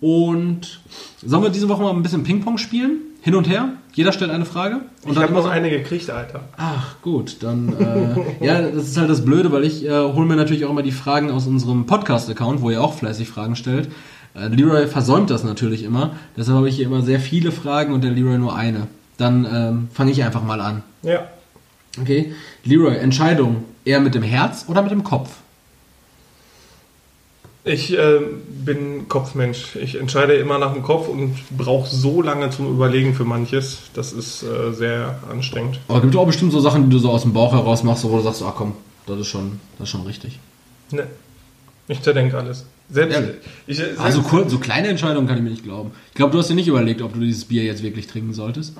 Speaker 2: Und sollen wir diese Woche mal ein bisschen Ping-Pong spielen? Hin und her? Jeder stellt eine Frage? Und
Speaker 1: Ich habe noch
Speaker 2: so-
Speaker 1: eine gekriegt, Alter.
Speaker 2: Ach, gut, dann, äh, ja, das ist halt das Blöde, weil ich äh, hole mir natürlich auch immer die Fragen aus unserem Podcast-Account, wo ihr auch fleißig Fragen stellt. Äh, Leroy versäumt das natürlich immer, deshalb habe ich hier immer sehr viele Fragen und der Leroy nur eine. Dann ähm, fange ich einfach mal an.
Speaker 1: Ja.
Speaker 2: Okay, Leroy, Entscheidung, eher mit dem Herz oder mit dem Kopf?
Speaker 1: Ich äh, bin Kopfmensch. Ich entscheide immer nach dem Kopf und brauche so lange zum Überlegen für manches. Das ist äh, sehr anstrengend.
Speaker 2: Aber gibt auch bestimmt so Sachen, die du so aus dem Bauch heraus machst, wo du sagst, ach komm, das ist schon, das ist schon richtig.
Speaker 1: Ne. Ich zerdenke alles. Selbst,
Speaker 2: Ehrlich?
Speaker 1: ich, selbst,
Speaker 2: Also kur- so kleine Entscheidungen kann ich mir nicht glauben. Ich glaube, du hast dir nicht überlegt, ob du dieses Bier jetzt wirklich trinken solltest.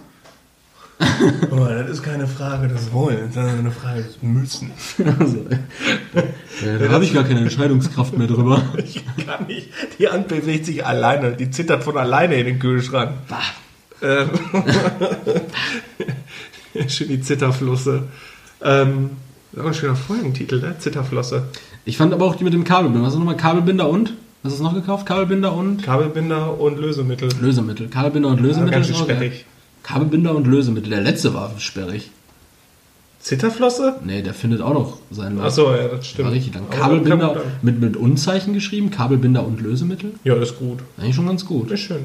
Speaker 1: oh, das ist keine Frage des Wollens, sondern eine Frage des Müssen.
Speaker 2: Also, ja, da habe ich gar keine Entscheidungskraft mehr drüber.
Speaker 1: Ich kann nicht. Die Hand bewegt sich alleine. Die zittert von alleine in den Kühlschrank. Ähm, Schön die Zitterflosse. Ähm, das ist auch ein schöner Folgentitel, ne? Zitterflosse.
Speaker 2: Ich fand aber auch die mit dem Kabelbinder. Was ist nochmal Kabelbinder und? Was hast du noch gekauft? Kabelbinder und
Speaker 1: Kabelbinder und Lösemittel.
Speaker 2: Lösemittel. Kabelbinder und
Speaker 1: Ja,
Speaker 2: Lösemittel.
Speaker 1: ganz schön sperrig.
Speaker 2: Kabelbinder und Lösemittel. Der letzte war sperrig.
Speaker 1: Zitterflosse?
Speaker 2: Nee, der findet auch noch seinen Weg.
Speaker 1: Achso, ja, das stimmt.
Speaker 2: War richtig lang. Kabelbinder mit, mit Unzeichen geschrieben. Kabelbinder und Lösemittel.
Speaker 1: Ja, das ist gut.
Speaker 2: Eigentlich schon ganz gut.
Speaker 1: Ist schön.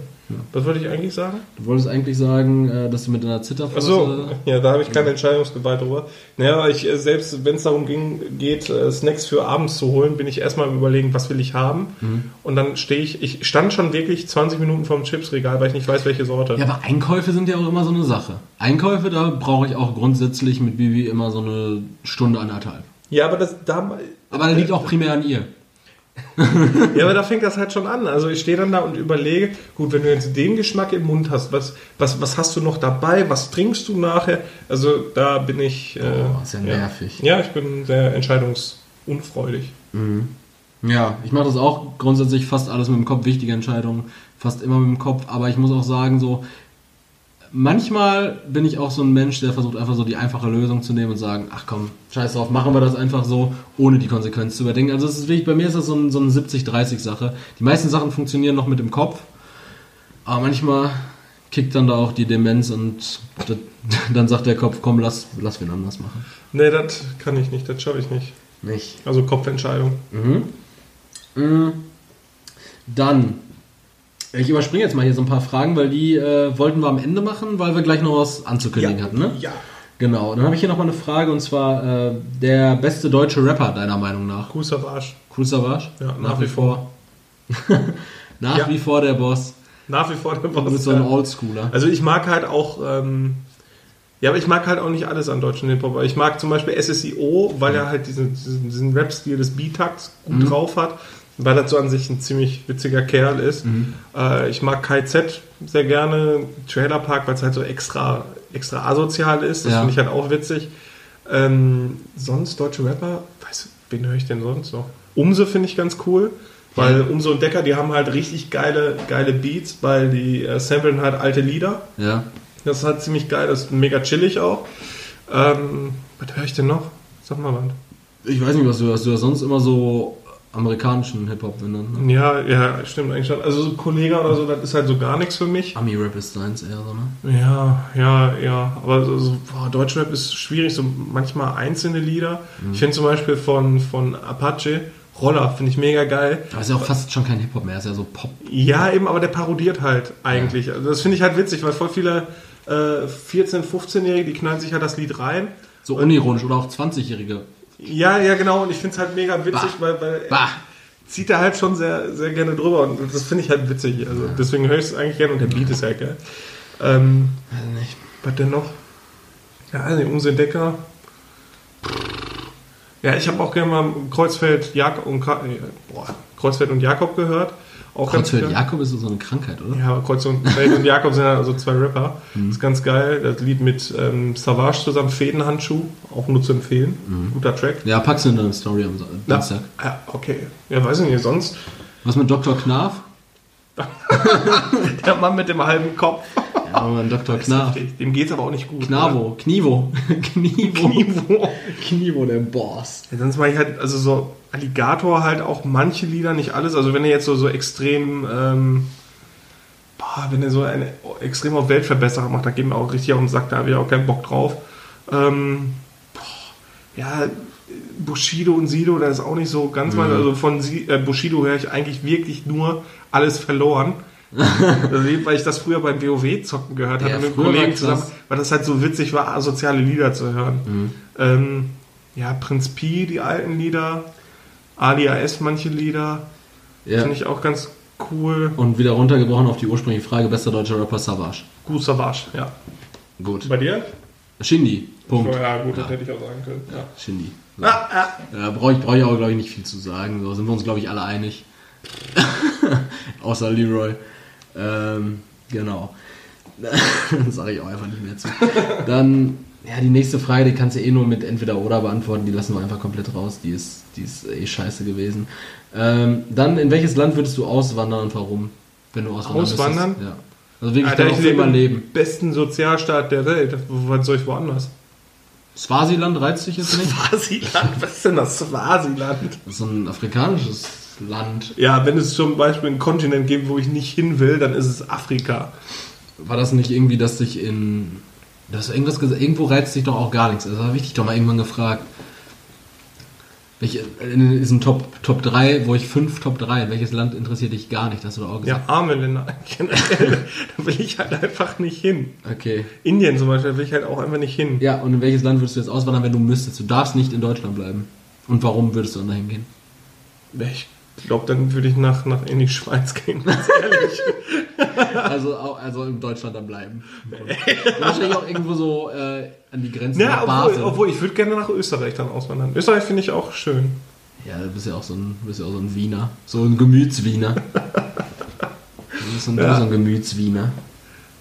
Speaker 1: Was wollte ich eigentlich sagen?
Speaker 2: Du wolltest eigentlich sagen, äh, dass du mit einer Zitterflosse...
Speaker 1: Achso, ja, da habe ich keine Entscheidungsgewalt drüber. Naja, ich, äh, selbst wenn es darum ging, geht, äh, Snacks für abends zu holen, bin ich erstmal überlegen, was will ich haben.
Speaker 2: Mhm.
Speaker 1: Und dann stehe ich, ich stand schon wirklich 20 Minuten vorm Chipsregal, weil ich nicht weiß, welche Sorte.
Speaker 2: Ja, aber Einkäufe sind ja auch immer so eine Sache. Einkäufe, da brauche ich auch grundsätzlich mit Bibi immer so eine Stunde, anderthalb.
Speaker 1: Ja, aber das da,
Speaker 2: Aber das liegt auch primär an ihr.
Speaker 1: ja, aber da fängt das halt schon an. Also ich stehe dann da und überlege, gut, wenn du jetzt den Geschmack im Mund hast, was, was, was hast du noch dabei? Was trinkst du nachher? Also da bin ich. Äh,
Speaker 2: Oh, ist ja nervig.
Speaker 1: Ja, ich bin sehr entscheidungsunfreudig.
Speaker 2: Ja, ich mache das auch grundsätzlich fast alles mit dem Kopf. Wichtige Entscheidungen, fast immer mit dem Kopf. Aber ich muss auch sagen, so Manchmal bin ich auch so ein Mensch, der versucht einfach so die einfache Lösung zu nehmen und sagen, ach komm, scheiß drauf, machen wir das einfach so, ohne die Konsequenz zu überdenken. Also es ist wirklich, bei mir ist das so, ein, so eine 70-30-Sache. Die meisten Sachen funktionieren noch mit dem Kopf, aber manchmal kickt dann da auch die Demenz und das, dann sagt der Kopf, komm, lass, lass wen anders machen.
Speaker 1: Nee, das kann ich nicht, das schaffe ich nicht.
Speaker 2: Nicht.
Speaker 1: Also Kopfentscheidung.
Speaker 2: Mhm. Mhm. Dann, ich überspringe jetzt mal hier so ein paar Fragen, weil die äh, wollten wir am Ende machen, weil wir gleich noch was anzukündigen hatten, ne?
Speaker 1: Ja.
Speaker 2: Genau, dann habe ich hier nochmal eine Frage und zwar äh, der beste deutsche Rapper deiner Meinung nach.
Speaker 1: Cool Savage.
Speaker 2: Cool Savage?
Speaker 1: Ja, nach wie vor.
Speaker 2: nach
Speaker 1: Ja.
Speaker 2: wie vor der Boss.
Speaker 1: Nach wie vor der
Speaker 2: Du
Speaker 1: Boss.
Speaker 2: bist so ein
Speaker 1: ja.
Speaker 2: Oldschooler.
Speaker 1: Also ich mag halt auch, ähm, ja, aber ich mag halt auch nicht alles an deutschen Hip-Hop. Aber Ich mag zum Beispiel SSIO, weil er halt diesen, diesen, Rap-Stil des B-Takts gut drauf hat. Weil das so an sich ein ziemlich witziger Kerl ist. Äh, ich mag KZ sehr gerne, Trailer Park, weil es halt so extra, extra asozial ist. Das
Speaker 2: Ja.
Speaker 1: finde ich halt auch witzig. Ähm, sonst deutsche Rapper, weiß, wen höre ich denn sonst noch? Umse finde ich ganz cool. Weil Umse und Decker, die haben halt richtig geile, geile Beats, weil die äh, samplen halt alte Lieder.
Speaker 2: Ja.
Speaker 1: Das ist halt ziemlich geil, das ist mega chillig auch. Ähm, was höre ich denn noch? Sag mal was.
Speaker 2: Ich weiß nicht, was du hast. Du hast sonst immer so amerikanischen Hip-Hop benannt. Ne?
Speaker 1: Ja, ja, stimmt eigentlich schon. Also so Kollege oder so, das ist halt so gar nichts für mich.
Speaker 2: Ami-Rap ist deins eher so, ne?
Speaker 1: Ja, ja, ja. Aber so, so boah, Deutschrap ist schwierig, so manchmal einzelne Lieder. Ich finde zum Beispiel von, von Apache, Roller, finde ich mega geil.
Speaker 2: Aber ist ja auch fast schon kein Hip-Hop mehr, ist ja so Pop.
Speaker 1: Ja, eben, aber der parodiert halt eigentlich. Also das finde ich halt witzig, weil voll viele äh, 14-, 15-Jährige, die knallen sich halt das Lied rein.
Speaker 2: So unironisch oder auch 20-Jährige.
Speaker 1: Ja, ja, genau. Und ich finde es halt mega witzig,
Speaker 2: Bah.
Speaker 1: weil, weil
Speaker 2: Bah!
Speaker 1: zieht er halt schon sehr, sehr gerne drüber. Und das finde ich halt witzig. Also deswegen höre ich es eigentlich gerne und der Beat ist ja geil. Ähm,
Speaker 2: Weiß nicht.
Speaker 1: was denn noch? Ja, also Umse Decker. Ja, ich habe auch gerne mal Kreuzfeld, Jakob und, Ka boah, Kreuzfeld und Jakob gehört. Auch
Speaker 2: Kreuzfeld
Speaker 1: geil.
Speaker 2: Jakob ist so eine Krankheit, oder?
Speaker 1: Ja, Kreuzfeld und Jakob sind ja also zwei Rapper. Das ist ganz geil. Das Lied mit ähm, Savage zusammen, Fädenhandschuh, auch nur zu empfehlen. Guter Track.
Speaker 2: Ja, packst du in deine Story am Dienstag.
Speaker 1: Ja, okay. Ja, weiß ich nicht, sonst.
Speaker 2: Was mit Dr. Knarf?
Speaker 1: Der Mann mit dem halben Kopf.
Speaker 2: Ja, Mann, Dr. Knarf.
Speaker 1: Dem geht's aber auch nicht gut.
Speaker 2: Knavo, Knivo. Knivo.
Speaker 1: Knivo.
Speaker 2: Knivo, der Boss.
Speaker 1: Ja, sonst mache ich halt, also so Alligator halt auch manche Lieder, nicht alles. Also wenn er jetzt so, so extrem, ähm, boah, wenn er so eine extrem auf Weltverbesserer macht, dann geht mir auch richtig auf den Sack, da habe ich auch keinen Bock drauf. Ähm, boah, ja, Bushido und Sido, das ist auch nicht so ganz mal, also von Si- äh, Bushido höre ich eigentlich wirklich nur alles verloren. Also, weil ich das früher beim WoW-Zocken gehört hatte
Speaker 2: Ja,
Speaker 1: mit Kollegen zusammen, weil das halt so witzig war, asoziale Lieder zu hören. Ähm, ja, Prinz Pi, die alten Lieder, Ali AS, manche Lieder,
Speaker 2: Ja.
Speaker 1: finde ich auch ganz cool.
Speaker 2: Und wieder runtergebrochen auf die ursprüngliche Frage, bester deutscher Rapper Savage.
Speaker 1: Gut Savage, ja.
Speaker 2: Gut.
Speaker 1: Bei dir?
Speaker 2: Shindy. Punkt.
Speaker 1: Ja, gut, das hätte ich auch sagen können. Ja.
Speaker 2: Shindy. So.
Speaker 1: Ah, ah.
Speaker 2: Ja, brauche ich, brauch ich auch, glaube ich, nicht viel zu sagen. So sind wir uns, glaube ich, alle einig. Außer Leroy. Ähm, genau. Sage ich auch einfach nicht mehr zu. Dann, ja, die nächste Frage, die kannst du eh nur mit entweder oder beantworten. Die lassen wir einfach komplett raus. Die ist, die ist eh scheiße gewesen. Ähm, dann, in welches Land würdest du auswandern und warum? Wenn du auswandern
Speaker 1: Auswandern?
Speaker 2: müsstest? Ja. Also wirklich
Speaker 1: Alter,
Speaker 2: dann
Speaker 1: ich lebe
Speaker 2: leben.
Speaker 1: besten Sozialstaat der Welt. Was soll ich woanders?
Speaker 2: Swasiland reizt dich jetzt nicht?
Speaker 1: Swasiland? Was ist denn das Swasiland?
Speaker 2: Das ist so ein afrikanisches Land.
Speaker 1: Ja, wenn es zum Beispiel einen Kontinent gibt, wo ich nicht hin will, dann ist es Afrika.
Speaker 2: War das nicht irgendwie, dass dich in. Du hast irgendwas gesagt, irgendwo reizt dich doch auch gar nichts. Das habe ich dich doch mal irgendwann gefragt. Welche, in diesem Top, Top 3, wo ich fünf Top 3, welches Land interessiert dich gar nicht? Das hast du doch auch
Speaker 1: Ja,
Speaker 2: gesagt.
Speaker 1: arme Länder. Generell, da will ich halt einfach nicht hin.
Speaker 2: Okay.
Speaker 1: Indien zum Beispiel, da will ich halt auch einfach nicht hin.
Speaker 2: Ja, und in welches Land würdest du jetzt auswandern, wenn du müsstest? Du darfst nicht in Deutschland bleiben. Und warum würdest du dann dahin gehen?
Speaker 1: Ich glaube, dann würde ich nach, nach in die Schweiz gehen, ganz ehrlich.
Speaker 2: Also, auch, also in Deutschland dann bleiben. Wahrscheinlich auch irgendwo so äh, an die Grenze
Speaker 1: ja,
Speaker 2: nach
Speaker 1: obwohl, obwohl ich würde gerne nach Österreich dann auswandern. Österreich finde ich auch schön.
Speaker 2: Ja, du bist ja auch so ein, bist ja auch so ein Wiener. So ein Gemütswiener. Du bist so ein,
Speaker 1: Ja.
Speaker 2: so ein Gemütswiener.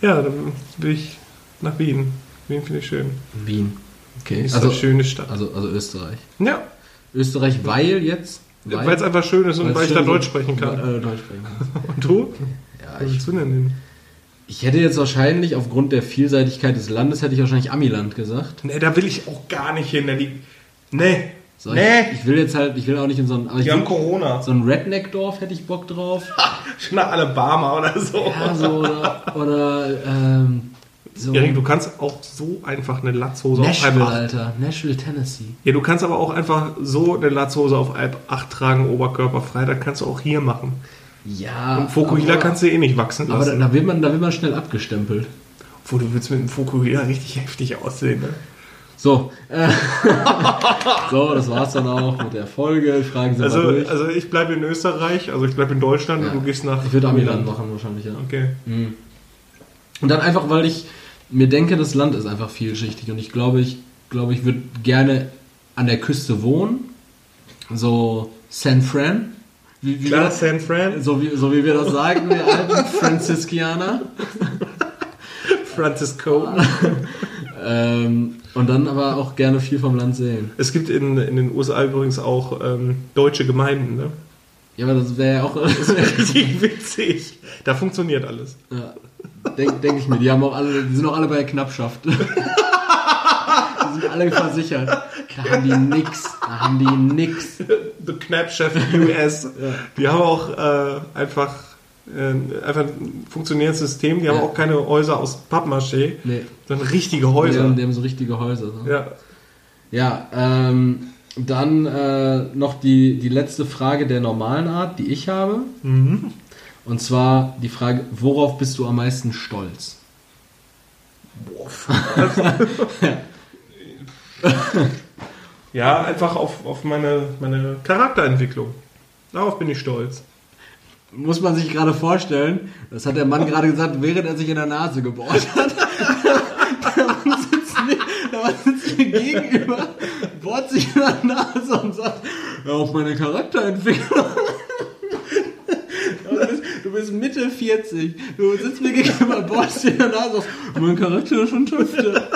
Speaker 1: Ja, dann will ich nach Wien. Wien finde ich schön.
Speaker 2: Wien. Okay.
Speaker 1: Ist
Speaker 2: Also,
Speaker 1: eine schöne Stadt.
Speaker 2: also, also Österreich.
Speaker 1: Ja,
Speaker 2: Österreich, weil jetzt?
Speaker 1: Weil es einfach schön ist und weil ich da Deutsch sprechen kann.
Speaker 2: Äh, Deutsch sprechen.
Speaker 1: Und du?
Speaker 2: Ja,
Speaker 1: Was
Speaker 2: ich,
Speaker 1: willst du denn hin?
Speaker 2: Ich hätte jetzt wahrscheinlich, aufgrund der Vielseitigkeit des Landes, hätte ich wahrscheinlich Amiland gesagt.
Speaker 1: Nee, da will ich auch gar nicht hin. Die, nee.
Speaker 2: So,
Speaker 1: nee.
Speaker 2: ich, ich will jetzt halt, ich will auch nicht in so ein,
Speaker 1: Die
Speaker 2: will,
Speaker 1: haben Corona.
Speaker 2: so ein Redneck-Dorf hätte ich Bock drauf.
Speaker 1: Schon nach Alabama oder so.
Speaker 2: Ja, so, oder, oder ähm, so
Speaker 1: Erik, du kannst auch so einfach eine Latzhose auf
Speaker 2: Nashville,
Speaker 1: halb acht.
Speaker 2: Alter. Nashville, Tennessee.
Speaker 1: Ja, du kannst aber auch einfach so eine Latzhose auf halb acht tragen, oberkörperfrei. Das kannst du auch hier machen.
Speaker 2: Ja.
Speaker 1: Und Fokuhila kannst du eh nicht wachsen
Speaker 2: Aber da,
Speaker 1: lassen.
Speaker 2: da, wird man, da wird man schnell abgestempelt.
Speaker 1: Obwohl, du willst mit dem Fokuhila richtig heftig aussehen, ne?
Speaker 2: So, so, das war's dann auch mit der Folge. Fragen sind
Speaker 1: Also,
Speaker 2: mal durch.
Speaker 1: also ich bleibe in Österreich, also ich bleibe in Deutschland
Speaker 2: Ja.
Speaker 1: und du gehst nach
Speaker 2: ich würde Amiland machen wahrscheinlich, ja.
Speaker 1: Okay.
Speaker 2: Und dann einfach, weil ich mir denke, das Land ist einfach vielschichtig und ich glaube, ich glaube, ich würde gerne an der Küste wohnen. So San Fran. Wie, wie
Speaker 1: Klar,
Speaker 2: wir,
Speaker 1: San Fran,
Speaker 2: so, wie, so wie wir das sagen, wir alten Franziskaner.
Speaker 1: Francisco.
Speaker 2: Ähm, und dann aber auch gerne viel vom Land sehen.
Speaker 1: Es gibt in, in den USA übrigens auch ähm, deutsche Gemeinden, ne?
Speaker 2: Ja, aber das wäre ja auch.
Speaker 1: Richtig witzig. Da funktioniert alles.
Speaker 2: ja, Denke denk ich mir, die haben auch alle, die sind auch alle bei der Knappschaft. die sind alle versichert. Da haben die nix. Da haben die nix.
Speaker 1: The Knapp Chef US. Die haben auch äh, einfach, äh, einfach ein funktionierendes System. Die haben
Speaker 2: Ja.
Speaker 1: auch keine Häuser aus Pappmaché,
Speaker 2: Nee.
Speaker 1: sondern richtige
Speaker 2: Die
Speaker 1: Häuser.
Speaker 2: haben, die haben so richtige Häuser. So.
Speaker 1: Ja.
Speaker 2: Ja, ähm, dann äh, noch die, die letzte Frage der normalen Art, die ich habe.
Speaker 1: Mhm.
Speaker 2: Und zwar die Frage, worauf bist du am meisten stolz?
Speaker 1: Ja, einfach auf, auf meine, meine Charakterentwicklung. Darauf bin ich stolz.
Speaker 2: Muss man sich gerade vorstellen, das hat der Mann gerade gesagt, während er sich in der Nase gebohrt hat. der Mann sitzt mir, gegenüber, bohrt sich in der Nase und sagt, ja, auf meine Charakterentwicklung. Du bist, du bist Mitte 40, du sitzt mir gegenüber, bohrst dir in der Nase auf, mein Charakter ist schon Tüfte.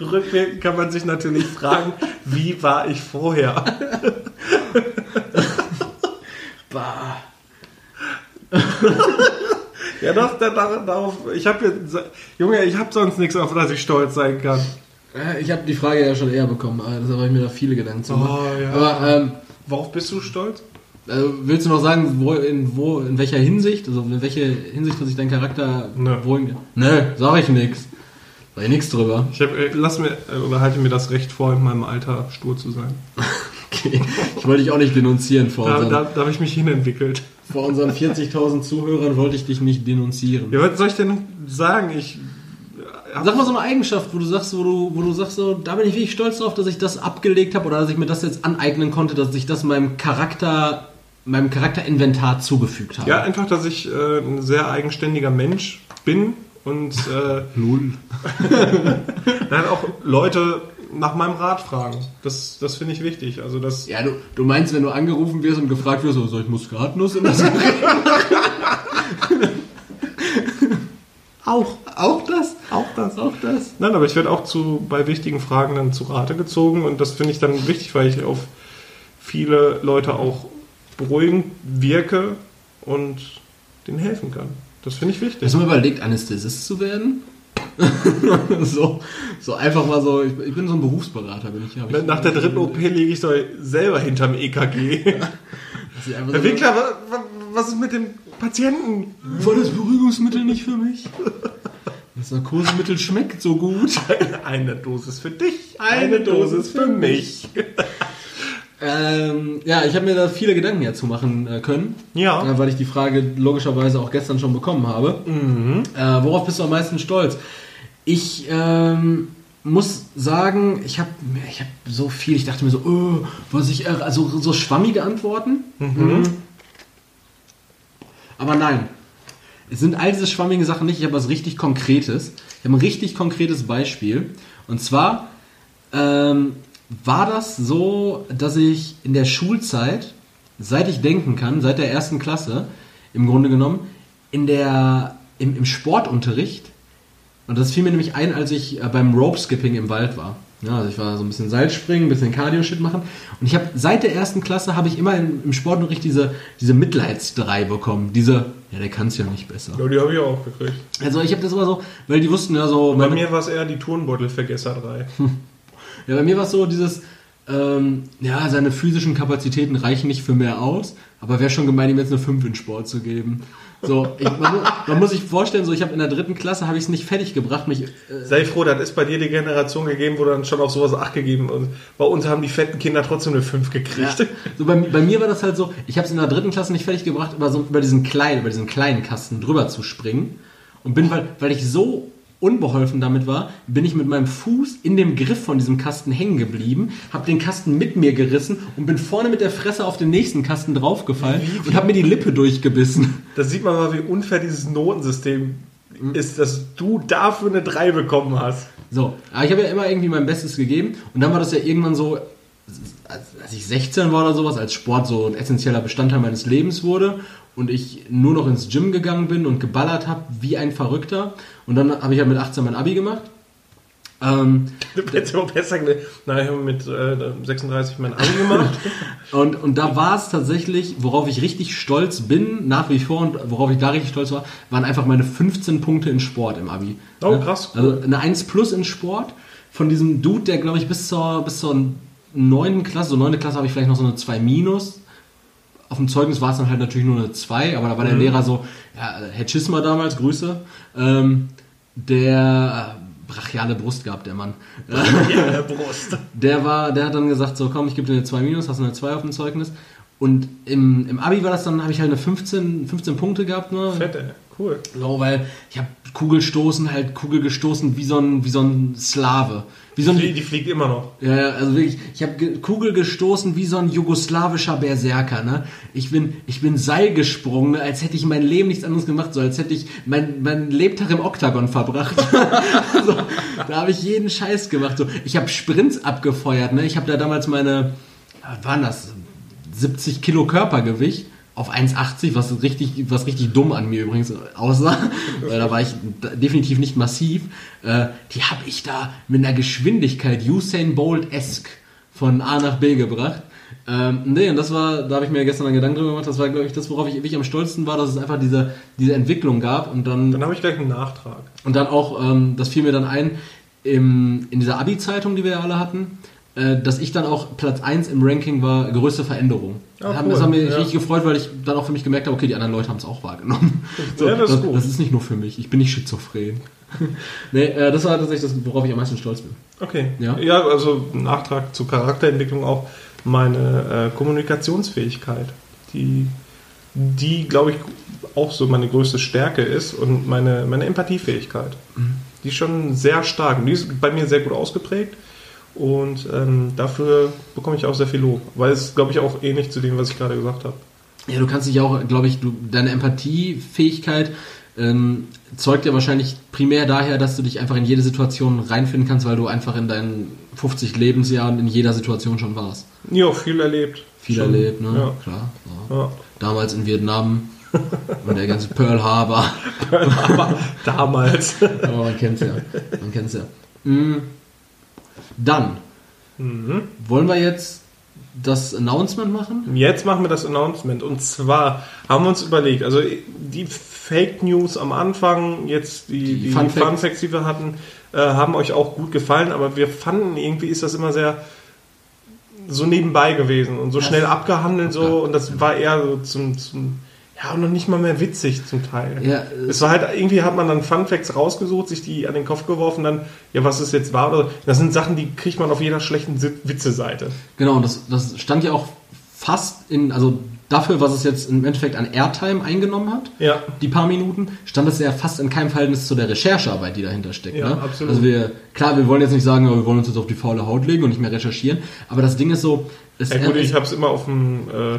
Speaker 1: Rückwirkend kann man sich natürlich fragen, wie war ich vorher?
Speaker 2: Bah.
Speaker 1: Ja, doch, da, da, darauf. Ich habe jetzt. Junge, ich habe sonst nichts, auf das ich stolz sein kann.
Speaker 2: Äh, Ich habe die Frage ja schon eher bekommen, aber deshalb habe ich mir da viele Gedanken zu gemacht.
Speaker 1: Oh, ja.
Speaker 2: Aber ähm,
Speaker 1: Worauf bist du stolz?
Speaker 2: äh, willst du noch sagen, wo, in, wo, in welcher Hinsicht, also in welcher Hinsicht hat sich dein Charakter
Speaker 1: Nö.
Speaker 2: wohin... Nö, sag ich nix. Sag ich nix drüber.
Speaker 1: Ich hab, äh, lass mir äh, oder halte mir das Recht vor, in meinem Alter stur zu sein.
Speaker 2: Okay. Ich wollte dich auch nicht denunzieren vor
Speaker 1: Da,
Speaker 2: unseren,
Speaker 1: da, da habe ich mich hinentwickelt.
Speaker 2: vor unseren 40.000 Zuhörern, wollte ich dich nicht denunzieren.
Speaker 1: Ja, was soll ich denn sagen? Ich.
Speaker 2: Sag mal so eine Eigenschaft, wo du sagst, wo du, wo du sagst, so, da bin ich wirklich stolz drauf, dass ich das abgelegt habe oder dass ich mir das jetzt aneignen konnte, dass ich das meinem Charakter, meinem Charakterinventar zugefügt habe.
Speaker 1: Ja, einfach, dass ich äh, ein sehr eigenständiger Mensch bin und äh,
Speaker 2: Null.
Speaker 1: dann auch Leute nach meinem Rat fragen. Das, das finde ich wichtig. Also das.
Speaker 2: Ja, du, du meinst, wenn du angerufen wirst und gefragt wirst, so, soll ich Muskatnuss in das Auch. Auch das?
Speaker 1: Auch das.
Speaker 2: Auch das?
Speaker 1: Nein, aber ich werde auch zu, bei wichtigen Fragen dann zu Rate gezogen und das finde ich dann wichtig, weil ich auf viele Leute auch beruhigend wirke und denen helfen kann. Das finde ich wichtig.
Speaker 2: Hast du mal überlegt, Anästhesist zu werden? so, so einfach mal so, ich, ich bin so ein Berufsberater, bin ich. ich
Speaker 1: Nach der dritten OP liege ich doch selber hinterm EKG.
Speaker 2: So-
Speaker 1: Herr Winkler, wa- wa- was ist mit dem Patienten?
Speaker 2: War das Beruhigungsmittel nicht für mich? Das Narkosemittel schmeckt so gut.
Speaker 1: Eine Dosis für dich, eine Dosis für mich.
Speaker 2: Ähm, ja, ich habe mir da viele Gedanken dazu machen äh, können.
Speaker 1: Ja.
Speaker 2: Äh, weil ich die Frage logischerweise auch gestern schon bekommen habe. Äh, worauf bist du am meisten stolz? Ich ähm, muss sagen, ich habe ich hab so viel, ich dachte mir so, oh, was ich, äh, also so schwammige Antworten. Mhm. Aber nein, es sind all diese schwammigen Sachen nicht, ich habe was richtig Konkretes. Ich habe ein richtig konkretes Beispiel. Und zwar ähm, war das so, dass ich in der Schulzeit, seit ich denken kann, seit der ersten Klasse, im Grunde genommen, in der, im, im Sportunterricht, und das fiel mir nämlich ein, als ich äh, beim Rope Skipping im Wald war. Ja, also ich war so ein bisschen Seilspringen, ein bisschen Cardio-Shit machen. Und ich habe seit der ersten Klasse habe ich immer im, im Sportunterricht diese, diese Mitleidsdrei bekommen. Diese, ja, der kann es ja nicht besser.
Speaker 1: Ja, die habe ich auch gekriegt.
Speaker 2: Also ich habe das immer so, weil die wussten ja so.
Speaker 1: Bei mir war es eher die Turnbeutelvergesser 3.
Speaker 2: Ja, bei mir war es so dieses, ähm, ja, seine physischen Kapazitäten reichen nicht für mehr aus, aber wäre schon gemein, ihm jetzt eine 5 in Sport zu geben. So, ich, man, man muss sich vorstellen, so ich habe in der dritten Klasse habe ich es nicht fertig gebracht, mich äh,
Speaker 1: Sei froh, das ist bei dir die Generation gegeben, wo dann schon auf sowas Acht gegeben und bei uns haben die fetten Kinder trotzdem eine 5 gekriegt.
Speaker 2: Ja, so bei, bei mir war das halt so, ich habe es in der dritten Klasse nicht fertig gebracht, über, so, über diesen kleinen, über diesen kleinen Kasten drüber zu springen. Und bin, weil, weil ich so unbeholfen damit war, bin ich mit meinem Fuß in dem Griff von diesem Kasten hängen geblieben, habe den Kasten mit mir gerissen und bin vorne mit der Fresse auf den nächsten Kasten draufgefallen und habe mir die Lippe durchgebissen.
Speaker 1: Da sieht man mal, wie unfair dieses Notensystem ist, dass du dafür eine 3 bekommen hast.
Speaker 2: So, aber ich habe ja immer irgendwie mein Bestes gegeben und dann war das ja irgendwann so, als als ich 16 war oder sowas, als Sport so ein essentieller Bestandteil meines Lebens wurde und ich nur noch ins Gym gegangen bin und geballert habe wie ein Verrückter und dann habe ich ja mit 18 mein Abi gemacht. Ähm,
Speaker 1: Du hättest aber besser. Nein, ich habe mit äh, 36 mein Abi gemacht.
Speaker 2: und, und da war es tatsächlich, worauf ich richtig stolz bin, nach wie vor und worauf ich da richtig stolz war, waren einfach meine 15 Punkte in Sport im Abi.
Speaker 1: Oh, krass, cool.
Speaker 2: Also eine 1 plus in Sport von diesem Dude, der glaube ich bis zur, bis zur 9. Klasse, so 9. Klasse habe ich vielleicht noch so eine 2 minus. Auf dem Zeugnis war es dann halt natürlich nur eine 2, aber da war der Lehrer so, ja, Herr Chisma damals, Grüße, ähm, der äh, brachiale Brust gehabt, der Mann.
Speaker 1: der Brust.
Speaker 2: Der war, der hat dann gesagt, so komm, ich gebe dir eine 2 minus, hast du eine 2 auf dem Zeugnis. Und im, im Abi war das dann, habe ich halt eine 15, 15 Punkte gehabt, ne?
Speaker 1: Fett, ey. Cool.
Speaker 2: So, weil ich habe Kugelstoßen, halt Kugel gestoßen wie so ein, wie so ein Slave. Wie so ein,
Speaker 1: Die, die fliegt immer noch.
Speaker 2: ja, ja, also wirklich, ich habe ge Kugel gestoßen wie so ein jugoslawischer Berserker, ne? Ich bin, ich bin Seil gesprungen, als hätte ich mein Leben nichts anderes gemacht, so als hätte ich mein, mein Lebtag im Oktagon verbracht. so, da habe ich jeden Scheiß gemacht. So, ich habe Sprints abgefeuert, ne? Ich habe da damals meine, was waren das? 70 Kilo Körpergewicht auf 1,80, was richtig, was richtig dumm an mir übrigens aussah. Weil da war ich definitiv nicht massiv. Äh, die habe ich da mit einer Geschwindigkeit Usain Bolt-esque von A nach B gebracht. Ähm, nee, und das war, da habe ich mir gestern einen Gedanken drüber gemacht, das war, glaube ich, das, worauf ich wirklich am stolzesten war, dass es einfach diese, diese Entwicklung gab und dann
Speaker 1: Dann habe ich gleich einen Nachtrag.
Speaker 2: und dann auch, ähm, das fiel mir dann ein, im, in dieser Abi-Zeitung, die wir ja alle hatten, äh, dass ich dann auch Platz 1 im Ranking war, größte Veränderung.
Speaker 1: Ah,
Speaker 2: das, hat,
Speaker 1: cool.
Speaker 2: das hat mich
Speaker 1: Ja.
Speaker 2: richtig gefreut, weil ich dann auch für mich gemerkt habe, okay, die anderen Leute haben es auch wahrgenommen.
Speaker 1: Ja, das ist gut.
Speaker 2: das ist nicht nur für mich, ich bin nicht schizophren. nee, äh, das war tatsächlich das, worauf ich am meisten stolz bin.
Speaker 1: Okay.
Speaker 2: Ja.
Speaker 1: ja, also Nachtrag zur Charakterentwicklung auch meine äh, Kommunikationsfähigkeit, die, die glaube ich auch so meine größte Stärke ist und meine, meine Empathiefähigkeit. Die ist schon sehr stark und die ist bei mir sehr gut ausgeprägt und ähm, dafür bekomme ich auch sehr viel Lob, weil es glaube ich auch ähnlich zu dem, was ich gerade gesagt habe.
Speaker 2: Ja, du kannst dich auch, glaube ich, du, deine Empathiefähigkeit ähm, zeugt ja wahrscheinlich primär daher, dass du dich einfach in jede Situation reinfinden kannst, weil du einfach in deinen 50 Lebensjahren in jeder Situation schon warst.
Speaker 1: Ja, viel erlebt.
Speaker 2: Viel
Speaker 1: Schon.
Speaker 2: erlebt, ne?
Speaker 1: Ja.
Speaker 2: Klar. Ja.
Speaker 1: Ja.
Speaker 2: Damals in Vietnam und der ganze Pearl Harbor.
Speaker 1: Aber damals.
Speaker 2: Aber man kennt's ja. Man kennt's ja. Mm. Dann
Speaker 1: Mhm.
Speaker 2: wollen wir jetzt das Announcement machen?
Speaker 1: Jetzt machen wir das Announcement. Und zwar haben wir uns überlegt, also die Fake News am Anfang, jetzt die,
Speaker 2: Die
Speaker 1: die,
Speaker 2: Fun
Speaker 1: Fun,
Speaker 2: Facts.
Speaker 1: Die wir hatten, äh, haben euch auch gut gefallen, aber wir fanden, irgendwie ist das immer sehr so nebenbei gewesen und so
Speaker 2: Ja,
Speaker 1: schnell abgehandelt so und das war eher so zum, zum ja, und noch nicht mal mehr witzig zum Teil.
Speaker 2: Ja,
Speaker 1: es war halt, irgendwie hat man dann Fun Facts rausgesucht, sich die an den Kopf geworfen, dann, ja, was ist jetzt wahr oder, das sind Sachen, die kriegt man auf jeder schlechten Witze-Seite.
Speaker 2: Genau, und das, das stand ja auch fast in, also dafür, was es jetzt im Endeffekt an Airtime eingenommen hat,
Speaker 1: Ja.
Speaker 2: die paar Minuten, stand es ja fast in keinem Verhältnis zu der Recherchearbeit, die dahinter steckt.
Speaker 1: Ja,
Speaker 2: ne?
Speaker 1: absolut.
Speaker 2: Also wir, klar, wir wollen jetzt nicht sagen, wir wollen uns jetzt auf die faule Haut legen und nicht mehr recherchieren, aber das Ding ist so, es,
Speaker 1: Ja gut, ich habe es immer auf dem äh,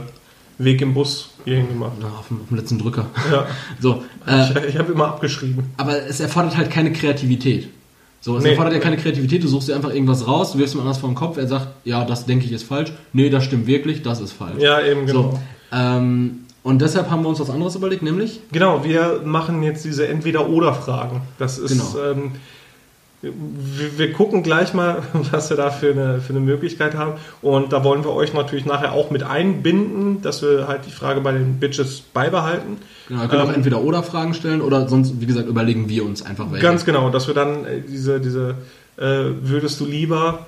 Speaker 1: Weg im Bus hierhin gemacht.
Speaker 2: Ja, auf, dem, auf dem letzten Drücker.
Speaker 1: Ja.
Speaker 2: So, äh,
Speaker 1: Ich, ich habe immer abgeschrieben.
Speaker 2: aber es erfordert halt keine Kreativität. So, es
Speaker 1: Nee.
Speaker 2: erfordert ja keine Kreativität, du suchst dir einfach irgendwas raus, du wirfst ihm anders vor den Kopf, er sagt, ja, das denke ich ist falsch, nee, das stimmt wirklich, das ist falsch.
Speaker 1: Ja, eben genau.
Speaker 2: So, ähm, und deshalb haben wir uns was anderes überlegt, nämlich
Speaker 1: Genau, wir machen jetzt diese Entweder-Oder-Fragen. Das ist,
Speaker 2: Genau.
Speaker 1: ähm, wir, wir gucken gleich mal, was wir da für eine, für eine Möglichkeit haben. Und da wollen wir euch natürlich nachher auch mit einbinden, dass wir halt die Frage bei den Bitches beibehalten.
Speaker 2: Genau, ihr könnt auch entweder oder Fragen stellen oder sonst, wie gesagt, überlegen wir uns einfach welche.
Speaker 1: Ganz genau, dass wir dann äh, diese, diese äh, würdest du lieber